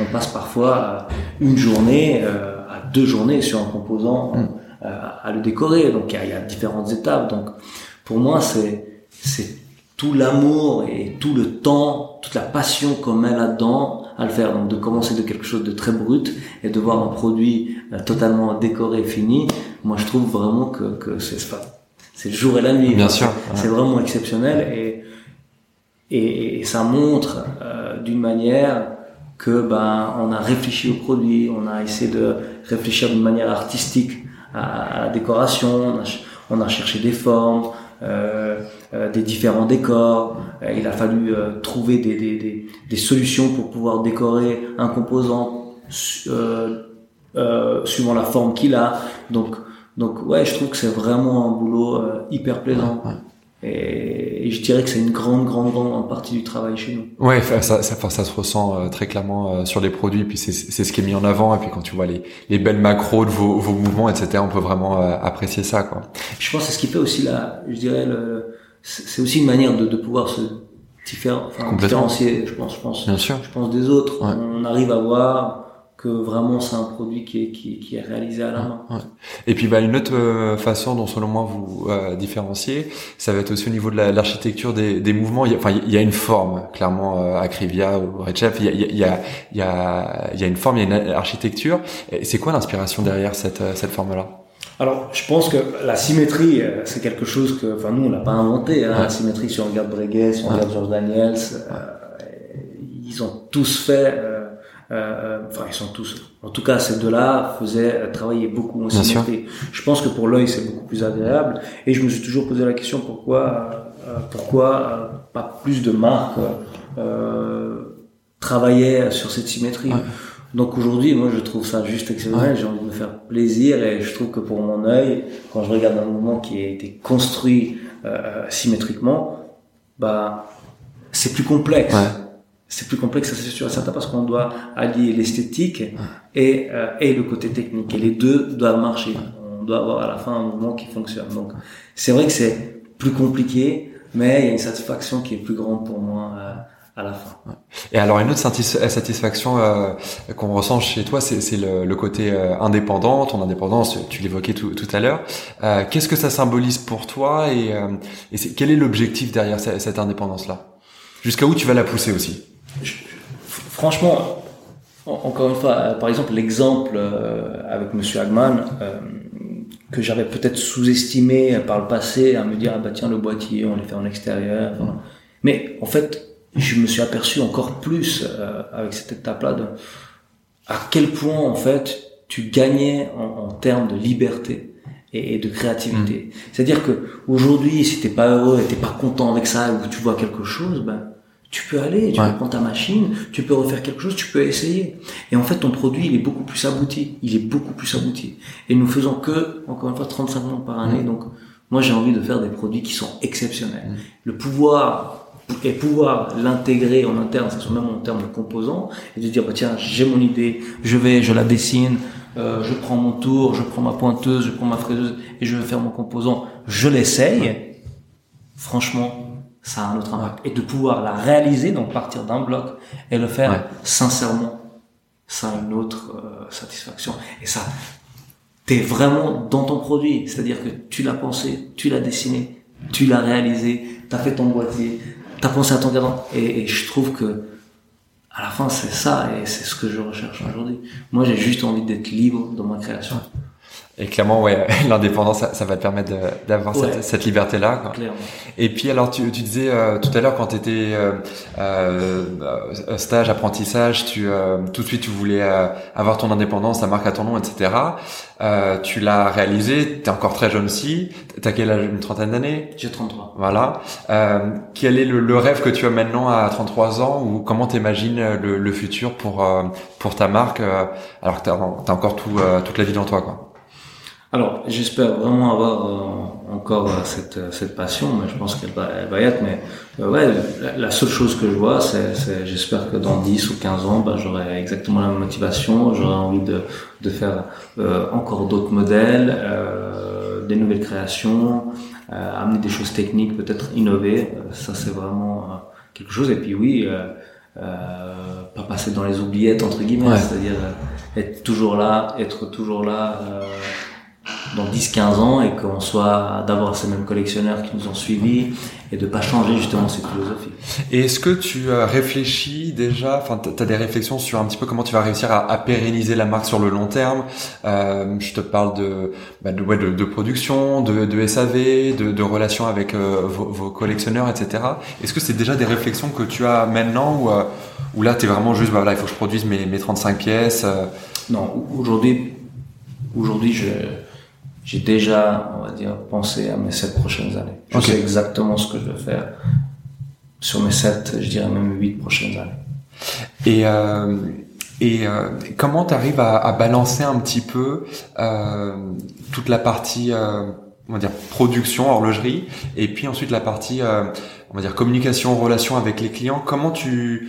on passe parfois une journée euh, à deux journées sur un composant mm. euh, à le décorer. Donc il y, a, différentes étapes. Donc pour moi c'est c'est tout l'amour et tout le temps, toute la passion qu'on met là-dedans à le faire. Donc de commencer de quelque chose de très brut et de voir un produit totalement décoré, fini. Moi je trouve vraiment que, que c'est c'est le jour et la nuit. Bien sûr. C'est vraiment exceptionnel et et, ça montre euh, d'une manière que ben on a réfléchi au produit, on a essayé de réfléchir d'une manière artistique à, la décoration, on a, cherché des formes, euh, euh, des différents décors. Euh, il a fallu euh, trouver des, des, des, des, solutions pour pouvoir décorer un composant suivant la forme qu'il a. Donc donc ouais, je trouve que c'est vraiment un boulot hyper plaisant. Et, je dirais que c'est une grande, grande, grande partie du travail chez nous. Ouais, ça, ça, ça, se ressent euh, très clairement euh, sur les produits. Puis c'est, c'est ce qui est mis en avant. Et puis quand tu vois les, les belles macros de vos, vos mouvements, etc., on peut vraiment euh, apprécier ça, quoi. Je pense que c'est ce qui fait aussi la, je dirais le, c'est aussi une manière de, de pouvoir se différencier. Je pense, je pense, Bien sûr. je pense des autres. On arrive à voir que vraiment c'est un produit qui est, qui, qui est réalisé à la main. Et puis bah, une autre euh, façon dont selon moi vous euh, différenciez, ça va être aussi au niveau de l'architecture des, des mouvements. Il y, a, enfin, il y a une forme, clairement, euh, Acrivia ou il y a, il y, a, il y, a, il y a une forme, il y a une architecture. C'est quoi l'inspiration derrière cette, euh, cette forme-là? Alors, je pense que la symétrie, c'est quelque chose que, enfin, nous, on l'a pas inventé. Hein, La symétrie, si on regarde Breguet, si on regarde George Daniels, ils ont tous fait euh, enfin ils sont tous, en tout cas ces deux-là faisaient travailler beaucoup en symétrie. Je pense que pour l'œil c'est beaucoup plus agréable et je me suis toujours posé la question pourquoi euh, pourquoi euh, pas plus de marques euh, travaillaient sur cette symétrie? Donc aujourd'hui, moi, je trouve ça juste exceptionnel. J'ai envie de me faire plaisir et je trouve que pour mon œil, quand je regarde un mouvement qui a été construit euh, symétriquement, bah, c'est plus complexe. Ouais c'est plus complexe, c'est sûr et certain, parce qu'on doit allier l'esthétique et, euh, et le côté technique. Et les deux doivent marcher. On doit avoir à la fin un mouvement qui fonctionne. Donc, c'est vrai que c'est plus compliqué, mais il y a une satisfaction qui est plus grande pour moi euh, à la fin. Et alors, une autre satisfaction euh, qu'on ressent chez toi, c'est le, le, côté indépendant, ton indépendance, tu l'évoquais tout, tout, à l'heure. Qu'est-ce que ça symbolise pour toi et, et quel est l'objectif derrière cette, cette indépendance-là? Jusqu'à où tu vas la pousser aussi? Franchement, encore une fois, euh, par exemple, l'exemple euh, avec Monsieur Hagman, euh, que j'avais peut-être sous-estimé par le passé, à me dire, ah bah tiens, le boîtier, on les fait en extérieur. Mais en fait, je me suis aperçu encore plus avec cette étape-là de à quel point, en fait, tu gagnais en, termes de liberté et, de créativité. Mmh. C'est-à-dire que aujourd'hui, si t'es pas heureux et t'es pas content avec ça, ou tu vois quelque chose, ben tu peux aller, tu peux prendre ta machine, tu peux refaire quelque chose, tu peux essayer. Et en fait, ton produit, il est beaucoup plus abouti. Il est beaucoup plus abouti. Et nous faisons que, encore une fois, 35 montres par année. Mm. Donc, moi, j'ai envie de faire des produits qui sont exceptionnels. Mm. Le pouvoir et pouvoir l'intégrer en interne, ça soit même en termes de composants, et de dire bah tiens j'ai mon idée, je vais, je la dessine, euh, je prends mon tour, je prends ma pointeuse, je prends ma fraiseuse et je vais faire mon composant, je l'essaye. Franchement, ça a un autre impact. Et de pouvoir la réaliser, donc partir d'un bloc et le faire sincèrement, ça a une autre euh, satisfaction. Et ça, t'es vraiment dans ton produit. C'est-à-dire que tu l'as pensé, tu l'as dessiné, tu l'as réalisé, t'as fait ton boîtier, t'as pensé à ton cadran. Et, et je trouve que à la fin, c'est ça et c'est ce que je recherche aujourd'hui. Moi, j'ai juste envie d'être libre dans ma création. Et clairement, ouais, l'indépendance, ça, va te permettre d'avoir cette, cette liberté-là. Et puis, alors, tu, tu disais euh, tout à l'heure, quand tu étais euh, euh, stage, apprentissage, tu euh, tout de suite, tu voulais euh, avoir ton indépendance, ta marque à ton nom, etc. tu l'as réalisé, tu es encore très jeune aussi. Tu as quel âge? Une trentaine d'années? J'ai 33. Voilà. quel est le, le, rêve que tu as maintenant à 33 ans? Ou comment t'imagines le, le futur pour pour ta marque? Alors que tu as, encore tout, toute la vie devant toi quoi alors, j'espère vraiment avoir euh, encore euh, cette, euh, cette passion, mais je pense qu'elle va, elle va y être. Mais ouais, la, seule chose que je vois, c'est, j'espère que dans 10 ou 15 ans, bah, j'aurai exactement la même motivation, j'aurai envie de, de faire encore d'autres modèles, des nouvelles créations, amener des choses techniques, peut-être innover. ça, c'est vraiment quelque chose. Et puis oui, pas passer dans les oubliettes entre guillemets, c'est-à-dire être toujours là, être toujours là dans 10-15 ans et qu'on soit d'avoir ces mêmes collectionneurs qui nous ont suivis et de pas changer justement cette philosophie. Et est-ce que tu as réfléchi déjà, enfin tu as des réflexions sur un petit peu comment tu vas réussir à, à pérenniser la marque sur le long terme? Euh, Je te parle de, bah de, ouais, de, de, production, de, de SAV, de, de relations avec euh, vos, vos, collectionneurs, etc. Est-ce que c'est déjà des réflexions que tu as maintenant ou, euh, ou là tu es vraiment juste, bah, voilà, il faut que je produise mes, mes 35 pièces? Non, aujourd'hui, aujourd'hui je j'ai déjà, on va dire, pensé à mes sept prochaines années. Je sais exactement ce que je veux faire sur mes sept, je dirais même huit prochaines années. Et, euh, et euh, comment tu arrives à, à, balancer un petit peu euh, toute la partie, euh, on va dire, production, horlogerie, et puis ensuite la partie, euh, on va dire, communication, relation avec les clients? Comment tu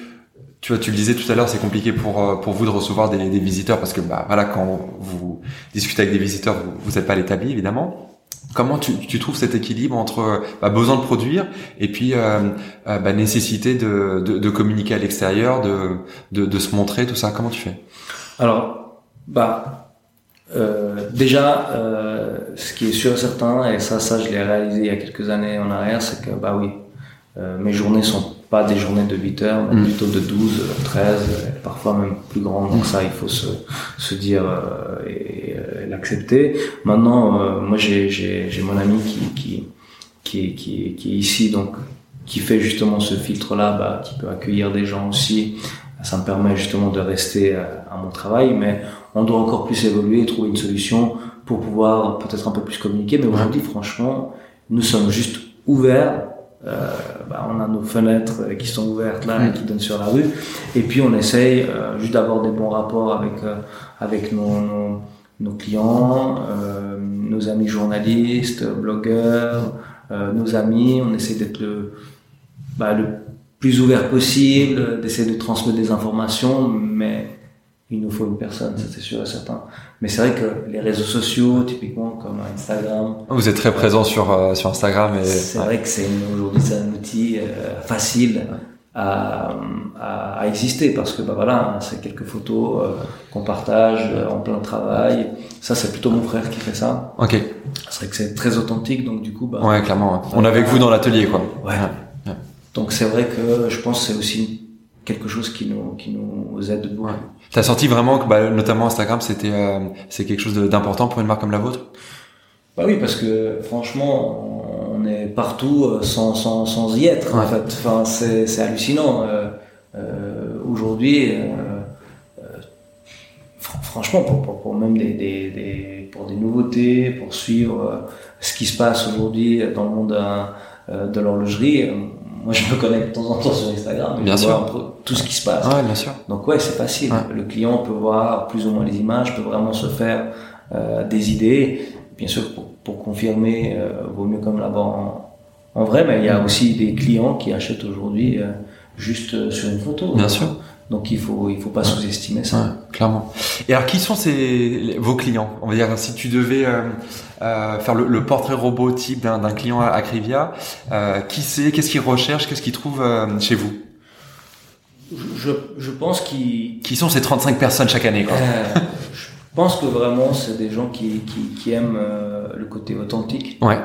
tu vois, tu le disais tout à l'heure, c'est compliqué pour euh, pour vous de recevoir des, des, visiteurs parce que bah voilà, quand vous discutez avec des visiteurs, vous n'êtes pas l'établi évidemment. Comment tu, tu, trouves cet équilibre entre bah, besoin de produire et puis euh, euh, bah, nécessité de, de, de, communiquer à l'extérieur, de, de, de, se montrer, tout ça? Comment tu fais? Alors, bah euh, déjà, euh, ce qui est sûr et certain, et ça, ça je l'ai réalisé il y a quelques années en arrière, c'est que bah oui, mes journées sont pas des journées de 8 heures, mais mm. plutôt de 12, 13, parfois même plus grandes. Donc ça, il faut se, se dire euh, et, euh, l'accepter. Maintenant, euh, moi, j'ai, j'ai, j'ai mon ami qui, qui, qui, qui, qui est ici, donc qui fait justement ce filtre-là, bah, qui peut accueillir des gens aussi. Ça me permet justement de rester à, à mon travail, mais on doit encore plus évoluer et trouver une solution pour pouvoir peut-être un peu plus communiquer. Mais aujourd'hui, franchement, nous sommes juste ouverts euh, bah, on a nos fenêtres qui sont ouvertes là et qui donnent sur la rue. Et puis on essaye euh, juste d'avoir des bons rapports avec euh, avec nos, nos, clients, nos amis journalistes, blogueurs, nos amis. On essaie d'être le, bah, le plus ouvert possible, d'essayer de transmettre des informations, mais il nous faut une personne, ça c'est sûr et certain. Mais c'est vrai que les réseaux sociaux, typiquement comme Instagram. Vous êtes très présent sur euh, sur Instagram et. C'est vrai que c'est aujourd'hui c'est un outil euh, facile à, à, à, exister parce que bah voilà, c'est quelques photos euh, qu'on partage en plein travail. Ça c'est plutôt mon frère qui fait ça. Ok. C'est vrai que c'est très authentique donc du coup bah. Ouais clairement. On est avec vous dans l'atelier quoi. Ouais. ouais. Donc c'est vrai que je pense que c'est aussi quelque chose qui nous qui nous aide beaucoup. Ouais. T'as senti vraiment que bah, notamment Instagram c'était euh, c'est quelque chose d'important pour une marque comme la vôtre? Bah oui parce que franchement on est partout euh, sans sans, sans y être en fait. Enfin c'est c'est hallucinant. Euh, euh Aujourd'hui franchement pour, pour, pour même des, des, des, pour des nouveautés pour suivre ce qui se passe aujourd'hui dans le monde de l'horlogerie moi je me connecte de temps en temps sur Instagram bien sûr. tout ce qui se passe. Ouais, bien sûr. Donc ouais, c'est facile. Le client peut voir plus ou moins les images, peut vraiment se faire euh, des idées. Bien sûr, pour, pour confirmer, euh, vaut mieux comme l'avoir en, en, vrai, mais il y a aussi des clients qui achètent aujourd'hui euh, juste sur une photo. Bien sûr. Donc il faut il faut pas sous-estimer ça. clairement. Et alors qui sont ces vos clients? On va dire si tu devais euh, euh, faire le, le, portrait robot type d'un client à Acrivia, euh, qui c'est? Qu'est-ce qu'il recherche Qu'est-ce qu'il trouve euh, chez vous? Je, je pense qu'ils qui sont ces 35 personnes chaque année quoi? Euh, Je pense que vraiment c'est des gens qui qui, qui aiment le côté authentique. Ouais.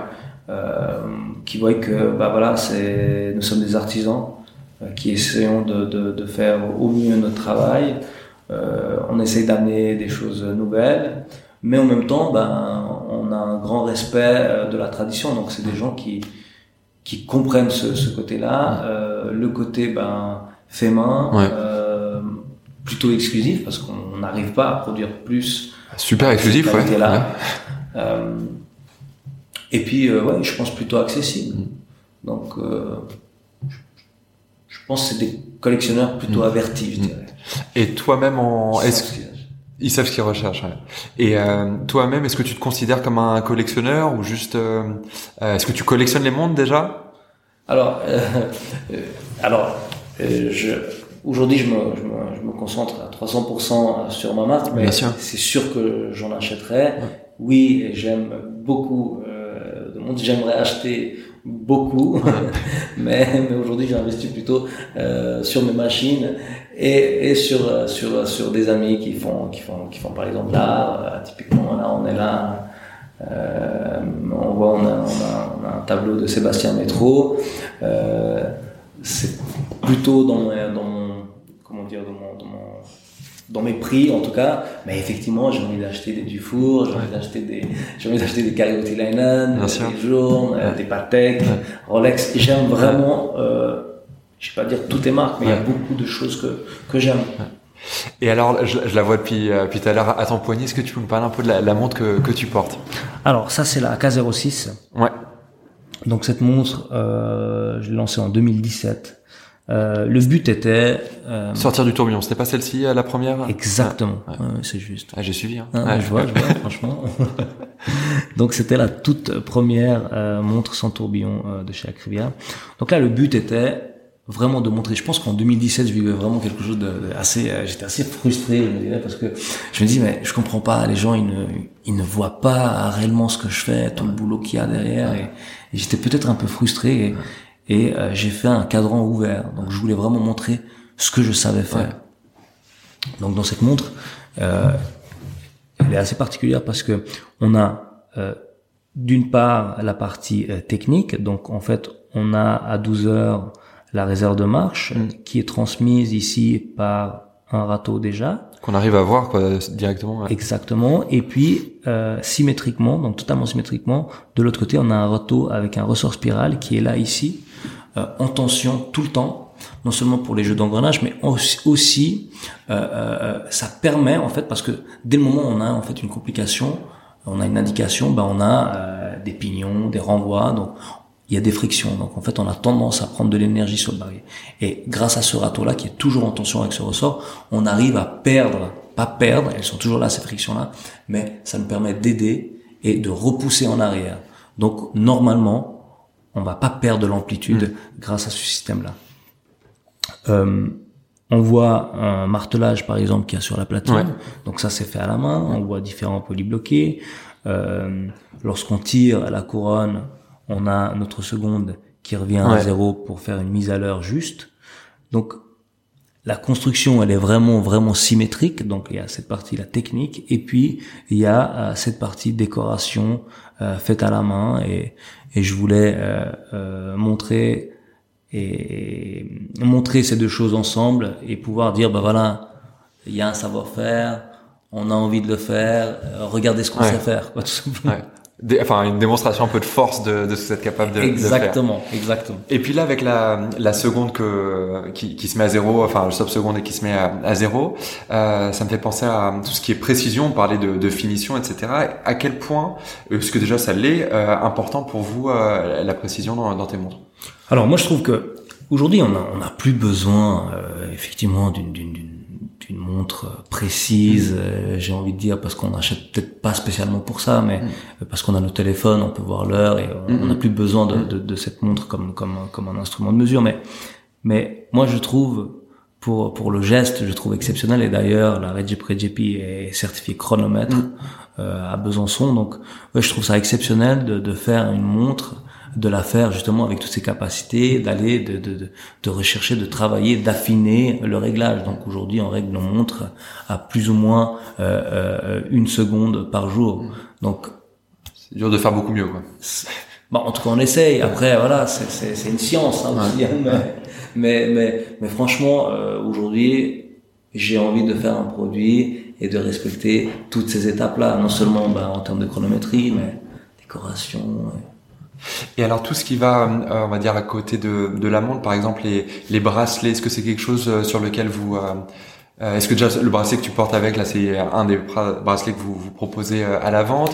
qui voient que bah voilà c'est nous sommes des artisans euh, qui essayons de, de, de, faire au mieux notre travail. Euh, on essaye d'amener des choses nouvelles, mais en même temps, ben, on a un grand respect euh, de la tradition. Donc, c'est des gens qui qui comprennent ce, ce côté-là, euh, le côté ben fait main, euh, plutôt exclusif parce qu'on n'arrive pas à produire plus. Super exclusif, ouais. Là. Euh, et puis, ouais, je pense plutôt accessible. Mm. Donc, je pense que c'est des collectionneurs plutôt mm. avertis, je mm. dirais. Et toi-même, en... Ils savent, Ils savent ce qu'ils recherchent. Et euh, toi-même, est-ce que tu te considères comme un collectionneur ou juste euh, euh Est-ce que tu collectionnes les montres déjà? Alors, euh, euh alors, je aujourd'hui, je me, je, me, je me, concentre à 300% sur ma marque, mais c'est sûr que j'en achèterai. Oui, j'aime beaucoup de montres. J'aimerais acheter beaucoup, mais, mais aujourd'hui j'investis plutôt euh, sur mes machines et, et sur, euh, sur, euh, sur des amis qui font, qui font, qui font par exemple l'art. Euh, typiquement là on est là, euh, on voit on a, on, a, on a, un tableau de Sébastien Métro. Euh, c'est plutôt dans, dans mon, comment dire, dans mon, dans mon dans mes prix en tout cas. Mais effectivement j'ai envie d'acheter des Dufour j'ai envie d'acheter des j'ai envie d'acheter des Cariotilainen des Journe des Patek Rolex. J'aime vraiment euh, je vais pas dire toutes les marques mais il y a beaucoup de choses que que j'aime. Et alors, je, je, la vois depuis, euh, depuis tout à l'heure à ton poignet. Est-ce que tu peux me parler un peu de la, la montre que, que tu portes? Alors, ça, c'est la K06. Ouais. Donc, cette montre, euh, je l'ai lancée en 2017. Euh, le but était euh, sortir du tourbillon. C'était pas celle-ci euh, la première? Exactement, c'est juste. Ah, j'ai suivi. Hein. Ah, je vois, je vois, franchement. Donc c'était la toute première euh, montre sans tourbillon euh, de chez Acrivia. Donc là, le but était vraiment de montrer. Je pense qu'en 2017, je vivais vraiment quelque chose de, assez. J'étais assez frustré, parce que je me dis mais je comprends pas. Les gens, ils ne, ils ne voient pas réellement ce que je fais, tout le boulot qu'il y a derrière, et, et j'étais peut-être un peu frustré. Et, et euh, j'ai fait un cadran ouvert. Donc je voulais vraiment montrer ce que je savais faire. Donc dans cette montre, euh, elle est assez particulière parce que on a euh, d'une part la partie technique. Donc en fait, on a à 12 heures la réserve de marche mm. qui est transmise ici par un râteau déjà. Qu'on arrive à voir quoi, directement. Exactement. Et puis euh, symétriquement, donc totalement symétriquement, de l'autre côté, on a un râteau avec un ressort spirale qui est là ici en tension tout le temps, non seulement pour les jeux d'engrenage, mais aussi, euh, euh, ça permet en fait parce que dès le moment où on a en fait une complication, on a une indication, ben on a des pignons, des renvois, donc il y a des frictions. Donc en fait, on a tendance à prendre de l'énergie sur le barillet. Et grâce à ce râteau-là, qui est toujours en tension avec ce ressort, on arrive à perdre, pas perdre, elles sont toujours là ces frictions-là, mais ça nous permet d'aider et de repousser en arrière. Donc normalement, on va pas perdre de l'amplitude mm. grâce à ce système-là. Euh, on voit un martelage par exemple qui a sur la platine, donc ça c'est fait à la main. On voit différents polybloqués. Euh, Lorsqu'on tire la couronne, on a notre seconde qui revient à zéro pour faire une mise à l'heure juste. Donc la construction, elle est vraiment vraiment symétrique. Donc il y a cette partie la technique et puis il y a euh, cette partie décoration euh, faite à la main et et je voulais euh, euh, montrer et montrer ces deux choses ensemble et pouvoir dire bah voilà il y a un savoir-faire on a envie de le faire euh, regardez ce qu'on sait faire quoi tout simplement. Ouais enfin une démonstration un peu de force de, de ce que vous êtes capable de, exactement, de faire. Exactement, Et puis là avec la, la seconde que qui, qui se met à zéro, enfin le stop seconde et qui se met à, à zéro, euh, ça me fait penser à tout ce qui est précision, on parlait de, de finition, etc. À quel point, euh, parce que déjà ça l'est, euh, important pour vous euh, la précision dans, dans tes montres? Alors moi je trouve que aujourd'hui on a on a plus besoin effectivement d'une une montre précise, mm. euh, j'ai envie de dire, parce qu'on n'achète peut-être pas spécialement pour ça, mais mm. parce qu'on a nos téléphones, on peut voir l'heure et on n'a plus besoin de, de, de, cette montre comme, comme, comme un instrument de mesure. Mais, mais moi, je trouve pour pour le geste, je trouve exceptionnel. Et d'ailleurs, la Reggie Prejepi est certifiée chronomètre mm. euh, à Besançon, donc ouais, je trouve ça exceptionnel de, de faire une montre de la faire justement avec toutes ses capacités, d'aller, de, de, de, rechercher, de travailler, d'affiner le réglage. Donc aujourd'hui, on règle nos montres à plus ou moins euh, euh, une seconde par jour. Donc c'est dur de faire beaucoup mieux, quoi. Bon, en tout cas, on essaye. Après, voilà, c'est une science hein, aussi, hein, mais, mais, mais, franchement, euh, aujourd'hui, j'ai envie de faire un produit et de respecter toutes ces étapes-là, non seulement bah, en termes de chronométrie, mais décoration. Et alors tout ce qui va, euh, on va dire à côté de, de la montre, par exemple les, les bracelets, est-ce que c'est quelque chose euh, sur lequel vous, euh, est-ce que déjà le bracelet que tu portes avec là, c'est un des bracelets que vous, vous proposez à la vente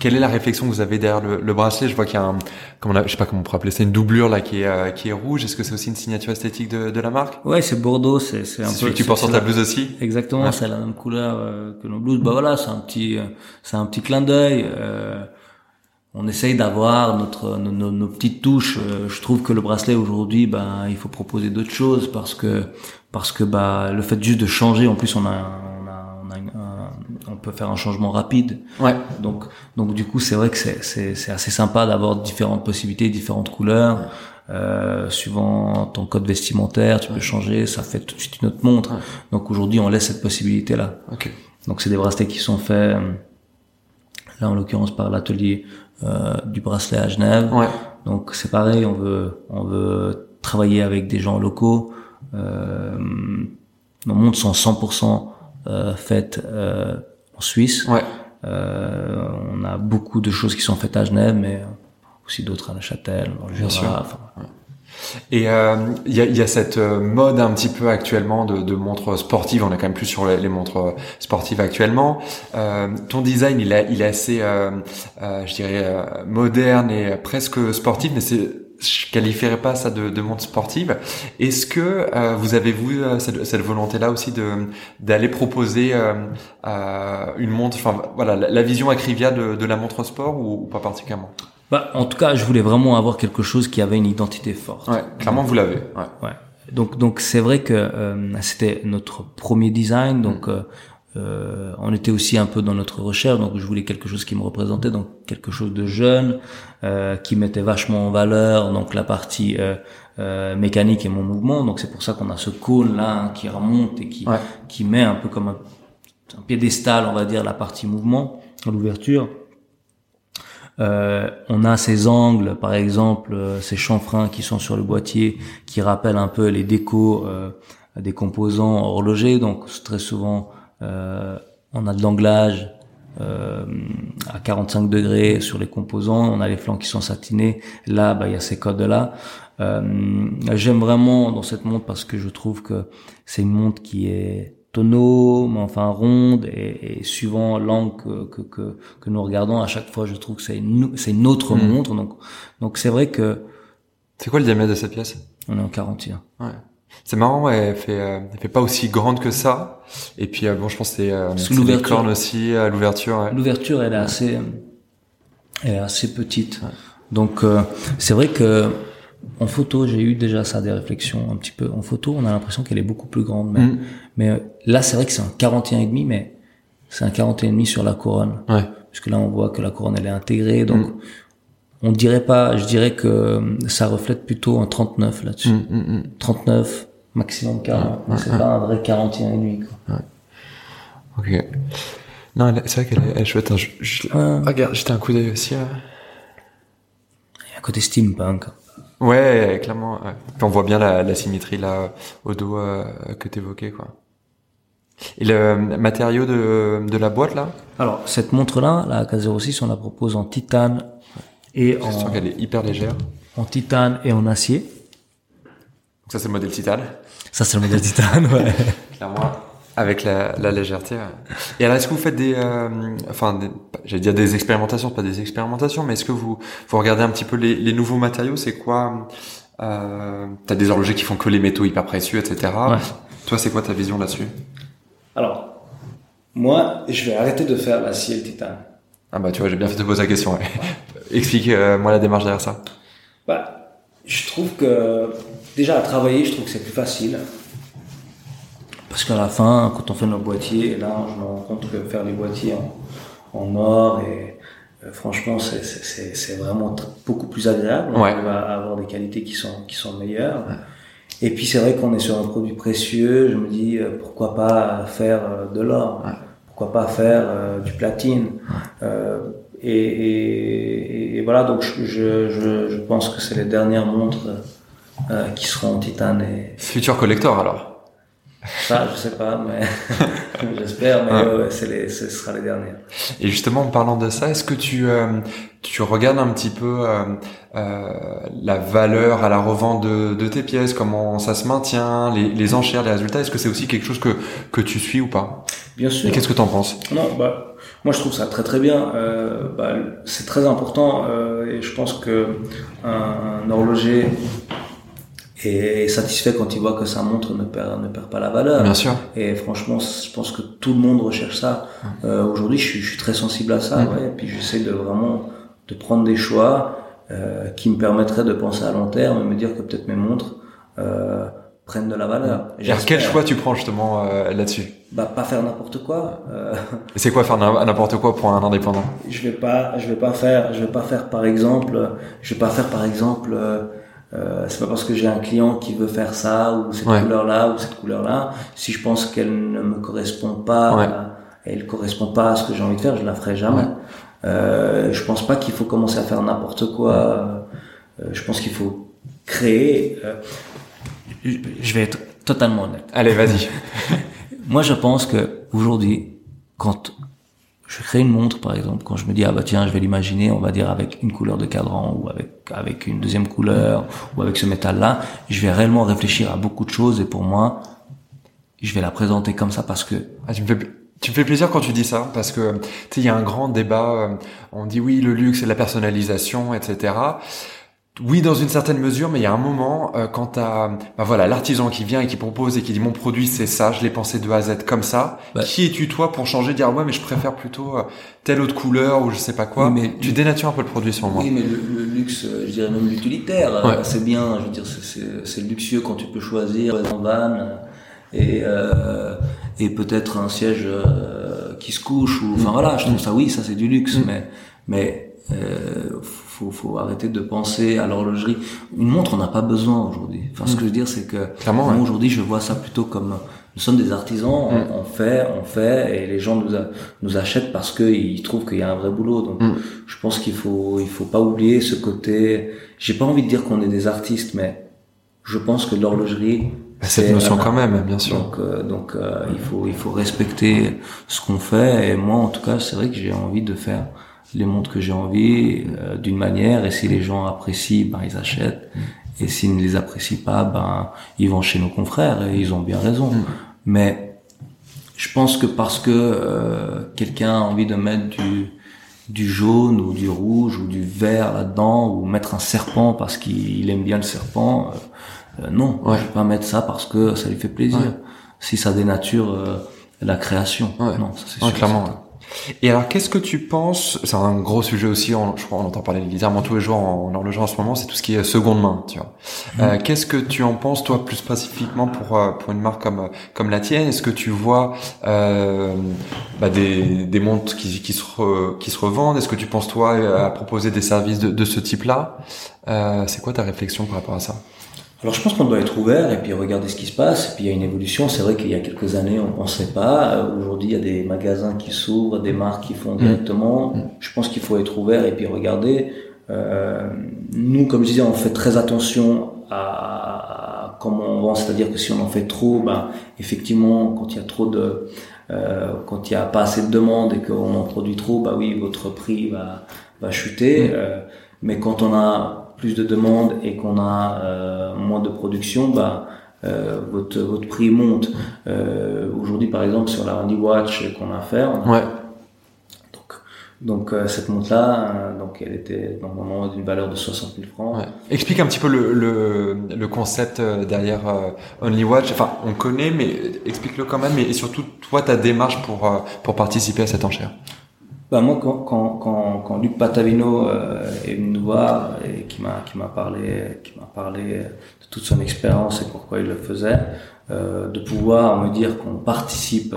Quelle est la réflexion que vous avez derrière le, le bracelet? Je vois qu'il y a un, comment on je sais pas comment on pourrait appeler ça, une doublure là qui est qui est rouge. Est-ce que c'est aussi une signature esthétique de, de la marque? Ouais, c'est Bordeaux, c'est c'est un peu. Celui que tu portes sur ta blouse aussi? Exactement, c'est la même couleur que nos blouses. Bah voilà, c'est un petit, c'est un petit clin d'œil. Euh, on essaye d'avoir notre nos, nos, petites touches. Euh, je trouve que le bracelet aujourd'hui, ben il faut proposer d'autres choses parce que parce que bah le fait juste de changer, en plus on a on a, on, a on peut faire un changement rapide. Ouais. Donc donc du coup c'est vrai que c'est c'est c'est assez sympa d'avoir différentes possibilités, différentes couleurs. Euh, suivant ton code vestimentaire, tu peux changer, ça fait tout de suite une autre montre. Donc aujourd'hui, on laisse cette possibilité là. Okay. Donc c'est des bracelets qui sont faits là en l'occurrence par l'atelier du bracelet à Genève. Ouais. Donc c'est pareil, on veut on veut travailler avec des gens locaux. Euh, nos montres sont 100% euh, faites euh, en Suisse. Ouais. Euh, on a beaucoup de choses qui sont faites à Genève, mais aussi d'autres à la Châtel, dans le Jura. Enfin, et il euh, y, a, y, a, cette euh, mode un petit peu actuellement de, de, montres sportives. On est quand même plus sur les, les montres sportives actuellement. Euh, ton design, il, est, il est assez, euh, euh je dirais, moderne et presque sportif, mais c'est je qualifierais pas ça de, de montre sportive. Est-ce que vous avez vu cette, cette volonté-là aussi de d'aller proposer une montre, enfin voilà, la, vision Acrivia de, de la montre sport ou, ou pas particulièrement? Bah, en tout cas, je voulais vraiment avoir quelque chose qui avait une identité forte. Ouais, clairement, vous l'avez. Ouais. ouais. Donc, donc c'est vrai que euh, c'était notre premier design. Donc, mm. euh, euh, on était aussi un peu dans notre recherche. Donc, je voulais quelque chose qui me représentait, donc quelque chose de jeune, euh, qui mettait vachement en valeur donc la partie euh, mécanique et mon mouvement. Donc, c'est pour ça qu'on a ce cône là hein, qui remonte et qui qui met un peu comme un, un piédestal, on va dire, la partie mouvement, l'ouverture. Euh, on a ces angles, par exemple, euh, ces chanfreins qui sont sur le boîtier, qui rappellent un peu les décos euh, des composants horlogers. Donc très souvent, on a de l'anglage à 45 degrés sur les composants. On a les flancs qui sont satinés. Là, bah, il y a ces codes-là. J'aime vraiment dans cette montre parce que je trouve que c'est une montre qui est autonome, enfin ronde, et, suivant l'angle que, que, que, nous regardons, à chaque fois, je trouve que c'est une, c'est une autre hmm. montre. Donc, donc c'est vrai que. C'est quoi le diamètre de cette pièce? On est en 41. Ouais. C'est marrant, elle fait, euh, elle fait pas aussi grande que ça. Et puis euh, bon, je pense que c'est, euh, les cornes aussi, à l'ouverture. L'ouverture, elle est assez, elle est assez petite. Donc c'est vrai que en photo, j'ai eu déjà ça, des réflexions un petit peu. En photo, on a l'impression qu'elle est beaucoup plus grande. Mais, mm. mais euh, là, c'est vrai que c'est un 41,5, mais c'est un 41,5 sur la couronne. Ouais. Parce que là, on voit que la couronne, elle est intégrée. Donc, mm. on dirait pas, je dirais que euh, ça reflète plutôt un 39 là-dessus. 39, mm, maximum 40. mais c'est pas un vrai 41,5. Quoi. Ouais. Ok. Non, c'est vrai qu'elle est, chouette. Hein. Je, je, regarde, j'étais un coup d'œil aussi. Euh... Il y a un côté steampunk. Ouais, clairement. on voit bien la, la, symétrie là au dos euh, que t'évoquais quoi. Et le matériau de, de la boîte là? Alors cette montre là, la K06, on la propose en titane et en. qu'elle est hyper légère. En titane et en acier. Donc ça c'est le modèle titane? Ça c'est le modèle titane, ouais. clairement. Avec la, la légèreté. Et alors, est-ce que vous faites des, euh, enfin, j'allais dire des expérimentations, pas des expérimentations, mais est-ce que vous, vous regardez un petit peu les, les nouveaux matériaux C'est quoi euh, T'as des horlogers qui font que les métaux hyper précieux, etc. Ouais. Toi, c'est quoi ta vision là-dessus? Alors, moi, je vais arrêter de faire l'acier et le titane. Ah bah tu vois, j'ai bien fait de te poser la question. Ouais. Explique-moi la démarche derrière ça. Bah, Je trouve que déjà à travailler, je trouve que c'est plus facile. Parce qu'à la fin, quand on fait nos boîtiers, là, je me rends compte que faire les boîtiers en, en or et euh, franchement, c'est vraiment beaucoup plus agréable. On va avoir des qualités qui sont qui sont meilleures. Et puis c'est vrai qu'on est sur un produit précieux. Je me dis euh, pourquoi pas faire euh, de l'or, pourquoi pas faire du platine? Et, et, et, voilà, donc je, je, je pense que c'est les dernières montres qui seront en titane. Et... Futur collector alors ça, je sais pas, mais j'espère, mais ouais. les, ce sera les dernières. Et justement, en parlant de ça, est-ce que tu euh, tu regardes un petit peu euh, euh, la valeur à la revente de, de, tes pièces, comment ça se maintient, les, les enchères, les résultats? Est-ce que c'est aussi quelque chose que que tu suis ou pas? Bien sûr. Et qu'est-ce que tu en penses? Non, bah moi je trouve ça très très bien. Bah, c'est très important et je pense que un, un horloger et satisfait quand il voit que sa montre ne perd ne perd pas la valeur. Bien sûr. Et franchement, je pense que tout le monde recherche ça. Euh, Aujourd'hui, je suis, je suis, très sensible à ça. Ouais, et puis j'essaie de vraiment de prendre des choix euh, qui me permettraient de penser à long terme et me dire que peut-être mes montres euh, prennent de la valeur. Et quel choix tu prends justement euh, là-dessus? Bah pas faire n'importe quoi. Euh... C'est quoi faire n'importe quoi pour un indépendant? Je vais pas, je vais pas faire, je vais pas faire par exemple, je vais pas faire par exemple. Euh, euh, c'est pas parce que j'ai un client qui veut faire ça ou cette couleur là ou cette couleur là. Si je pense qu'elle ne me correspond pas, ouais. elle correspond pas à ce que j'ai envie de faire, je la ferai jamais. Euh, je pense pas qu'il faut commencer à faire n'importe quoi. Euh, je pense qu'il faut créer. Euh, je vais être totalement honnête. Allez, vas-y. Moi, je pense que aujourd'hui, quand je crée une montre par exemple quand je me dis ah bah tiens je vais l'imaginer on va dire avec une couleur de cadran ou avec avec une deuxième couleur ou avec ce métal là je vais réellement réfléchir à beaucoup de choses et pour moi je vais la présenter comme ça parce que ah, tu me fais tu me fais plaisir quand tu dis ça parce que tu sais il y a un grand débat euh, on dit oui le luxe et la personnalisation etc oui, dans une certaine mesure, mais il y a un moment euh, quand t'as, bah voilà, l'artisan qui vient et qui propose et qui dit mon produit c'est ça, je l'ai pensé de A à Z comme ça. Bah. Qui es-tu toi pour changer, dire ouais mais je préfère plutôt euh, telle autre couleur ou je sais pas quoi? mais tu dénatures un peu le produit sur moi. Oui, mais le, luxe, euh, je dirais même l'utilitaire, euh, c'est bien. Je veux dire, c'est luxueux quand tu peux choisir un van et et peut-être un siège qui se couche ou enfin voilà. Je trouve ça oui, ça c'est du luxe, mm. mais mais euh, faut, faut arrêter de penser à l'horlogerie. Une montre, on n'a pas besoin aujourd'hui. Enfin, ce que je veux dire, c'est que Clairement, moi aujourd'hui, je vois ça plutôt comme nous sommes des artisans, on, Mm. on fait, on fait, et les gens nous, a- nous achètent parce qu'ils trouvent qu'il y a un vrai boulot. Donc, Mm. je pense qu'il faut, il faut pas oublier ce côté. J'ai pas envie de dire qu'on est des artistes, mais je pense que l'horlogerie Bah, Cette notion quand même, bien sûr. donc, euh, donc euh, il faut il faut respecter ce qu'on fait. Et moi, en tout cas, c'est vrai que j'ai envie de faire les montres que j'ai envie euh, d'une manière. Et si les gens apprécient, ben ils achètent. Et s'ils ne les apprécient pas, ben ils vont chez nos confrères et ils ont bien raison. Mais je pense que parce que euh, quelqu'un a envie de mettre du du jaune ou du rouge ou du vert là-dedans ou mettre un serpent parce qu'il aime bien le serpent, euh, euh, non, Ouais. je vais pas mettre ça parce que ça lui fait plaisir. Ouais. Si ça dénature euh, la création, Ouais. non, ça c'est Ouais, sûr. clairement. Et alors, qu'est-ce que tu penses C'est un gros sujet aussi. On, je crois on entend parler littéralement tous les jours en, en horlogerie en ce moment. C'est tout ce qui est seconde main. Tu vois. Euh, qu'est-ce que tu en penses toi plus spécifiquement pour euh, pour une marque comme comme la tienne? Est-ce que tu vois euh, bah, des des montres qui qui se re- qui se revendent? Est-ce que tu penses toi euh, à proposer des services de, de ce type-là? Euh, C'est quoi ta réflexion par rapport à ça? Alors je pense qu'on doit être ouvert et puis regarder ce qui se passe. Et puis il y a une évolution. C'est vrai qu'il y a quelques années on pensait pas. Euh, Aujourd'hui il y a des magasins qui s'ouvrent, des marques qui font directement. Je pense qu'il faut être ouvert et puis regarder. Euh, nous, comme je disais, on fait très attention à, comment on vend. C'est-à-dire que si on en fait trop, ben effectivement quand il y a trop de euh, quand il y a pas assez de demande et qu'on en produit trop, bah oui, votre prix va, va chuter. Euh, mais quand on a plus de demandes et qu'on a euh, moins de production, bah euh, votre votre prix monte. Euh, Aujourd'hui, par exemple, sur la Randy Watch qu'on a on a- Ouais. donc donc euh, cette montre-là, euh, donc elle était normalement d'une valeur de 60 000 francs. Ouais. Explique un petit peu le, le, le concept euh, derrière euh, Only Watch. Enfin, on connaît, mais explique-le quand même. Et, et surtout, toi, ta démarche pour, euh, pour participer à cette enchère. Bah moi quand quand quand, quand Luc Patavino euh, est venu nous voir et qui m'a qui m'a parlé qui m'a parlé de toute son expérience et pourquoi il le faisait euh, de pouvoir me dire qu'on participe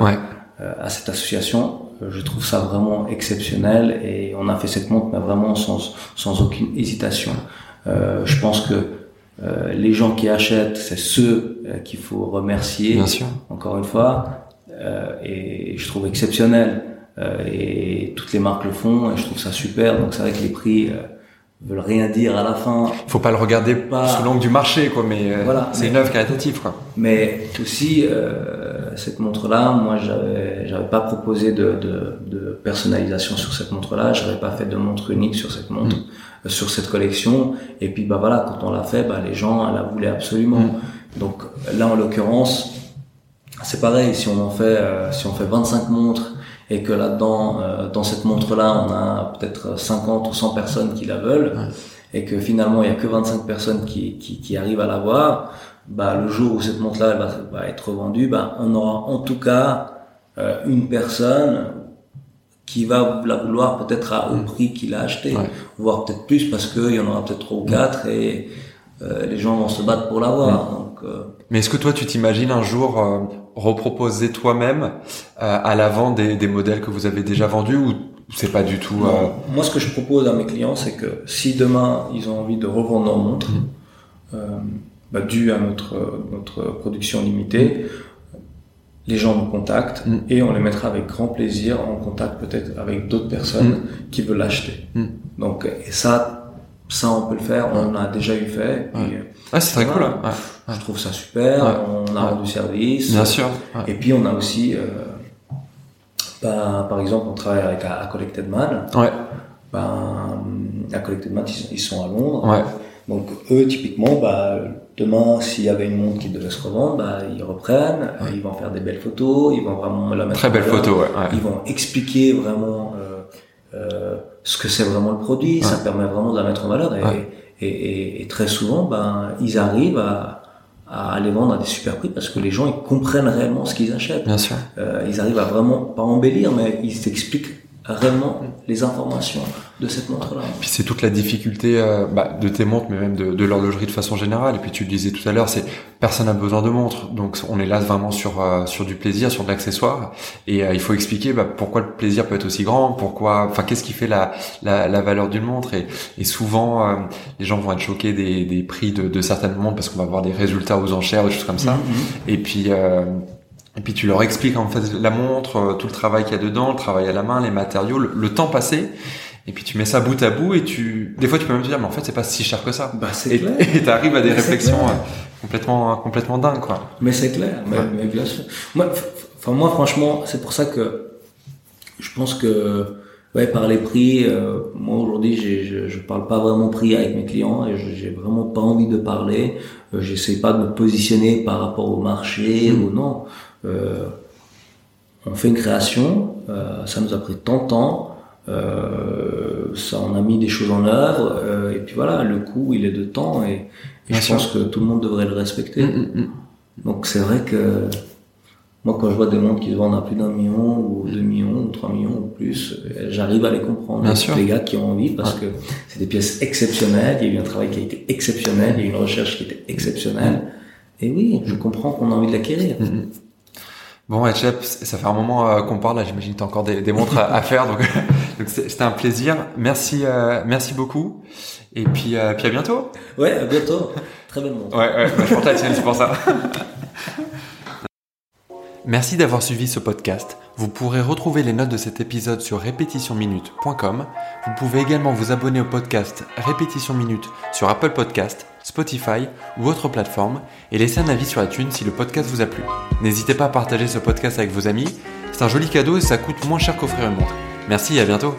euh, à cette association euh, je trouve ça vraiment exceptionnel et on a fait cette montre mais vraiment sans sans aucune hésitation. Je pense que les gens qui achètent c'est ceux qu'il faut remercier Bien sûr. encore une fois et je trouve exceptionnel. euh, et toutes les marques le font et je trouve ça super. Donc c'est vrai que les prix euh, veulent rien dire à la fin. Faut pas le regarder pas... sous l'angle du marché, quoi. Mais euh, voilà, c'est une œuvre caritative, quoi. Mais aussi euh, cette montre-là, moi, j'avais, j'avais pas proposé de, de, de, personnalisation sur cette montre-là. J'avais pas fait de montre unique sur cette montre, mm. sur cette collection. Et puis, bah voilà, quand on l'a fait, bah les gens la voulaient absolument. Mm. Donc là, en l'occurrence, c'est pareil. Si on en fait, si on fait 25 montres et que là-dedans, euh, dans cette montre-là, on a peut-être 50 ou 100 personnes qui la veulent, et que finalement, il y a que 25 personnes qui, qui, qui arrivent à l'avoir, bah, le jour où cette montre-là va, va, être vendue, bah, on aura en tout cas euh, une personne qui va la vouloir peut-être au prix qu'il a acheté, voire peut-être plus parce qu'il y en aura peut-être trois ou quatre et euh, les gens vont se battre pour l'avoir. Donc, Mais est-ce que toi tu t'imagines un jour reproposer toi-même euh, à l'avant des, des, modèles que vous avez déjà vendus ou c'est pas du tout euh... Moi, ce que je propose à mes clients, c'est que si demain ils ont envie de revendre leur montre, mmh. euh, bah, dû à notre notre production limitée, les gens nous contactent mmh. et on les mettra avec grand plaisir en contact peut-être avec d'autres personnes mmh. qui veulent l'acheter. Donc, et ça, ça on peut le faire, on a déjà eu fait. ah, c'est très cool. Je trouve ça super, on a rendu service. Bien sûr. Et puis on a aussi, euh, bah, par exemple, on travaille avec à, Collected Man. Ouais. Ben, à Collected Man, ils, sont à Londres. Ouais. Donc eux, typiquement, bah, demain, s'il y avait une montre qui devait se revendre, bah, ils reprennent, ils vont faire des belles photos, ils vont vraiment la mettre. Très belles photos, ouais, Ils vont expliquer vraiment euh, euh, ce que c'est vraiment le produit. Ça permet vraiment de la mettre en valeur. Et, et, et, et très souvent, ben, ils arrivent à, à les vendre à des super prix parce que les gens ils comprennent réellement ce qu'ils achètent. Bien sûr. Euh, ils arrivent à vraiment pas embellir, mais ils s'expliquent réellement les informations de cette montre-là. Puis c'est toute la difficulté euh, bah, de tes montres, mais même de, de l'horlogerie de façon générale. Et puis tu le disais tout à l'heure, c'est personne n'a besoin de montre, donc on est là vraiment sur euh, sur du plaisir, sur de l'accessoire. Et euh, il faut expliquer bah, pourquoi le plaisir peut être aussi grand, pourquoi, enfin qu'est-ce qui fait la, la, la valeur d'une montre. Et, et souvent les gens vont être choqués des, des prix de, de certaines montres parce qu'on va voir des résultats aux enchères, des choses comme ça. Mm-hmm. Et puis et puis tu leur expliques en fait la montre, euh, tout le travail qu'il y a dedans, le travail à la main, les matériaux, le, temps passé. Et puis tu mets ça bout à bout et tu, des fois tu peux même te dire mais en fait c'est pas si cher que ça. Bah c'est clair. Et t'arrives à des réflexions euh, complètement complètement dingues quoi. Mais c'est clair. Mais, mais, bien sûr. Moi, enfin moi franchement c'est pour ça que je pense que ouais par les prix, euh, moi aujourd'hui je, je parle pas vraiment prix avec mes clients et j'ai vraiment pas envie de parler. Euh, J'essaie pas de me positionner par rapport au marché mmh. ou non. Euh, on fait une création, euh, ça nous a pris tant de temps, euh, ça on a mis des choses en œuvre, euh, et puis voilà, le coût il est de temps, et, et je pense que tout le monde devrait le respecter. Mm, mm, mm. Donc c'est vrai que moi quand je vois des montres qui se vendent à plus d'un million, ou deux millions, ou trois millions, ou plus, j'arrive à les comprendre. Bien sûr. Les gars qui ont envie, parce que c'est des pièces exceptionnelles, il y a eu un travail qui a été exceptionnel, il y a eu une recherche qui était exceptionnelle, et oui, je comprends qu'on a envie de l'acquérir. Bon, Etchep, ça fait un moment euh, qu'on parle. Là, j'imagine que tu as encore des, des montres à, faire, donc donc c'était un plaisir. Merci, euh, merci beaucoup. Et puis, euh, puis à bientôt. Ouais, à bientôt. Très belle montre. Ouais, ouais. Bah, je porte la tienne, c'est pour ça. Merci d'avoir suivi ce podcast. Vous pourrez retrouver les notes de cet épisode sur répétitionminute.com. Vous pouvez également vous abonner au podcast Répétition Minute sur Apple Podcast Spotify ou autre plateforme et laissez un avis sur la iTunes si le podcast vous a plu. N'hésitez pas à partager ce podcast avec vos amis, c'est un joli cadeau et ça coûte moins cher qu'offrir une montre. Merci et à bientôt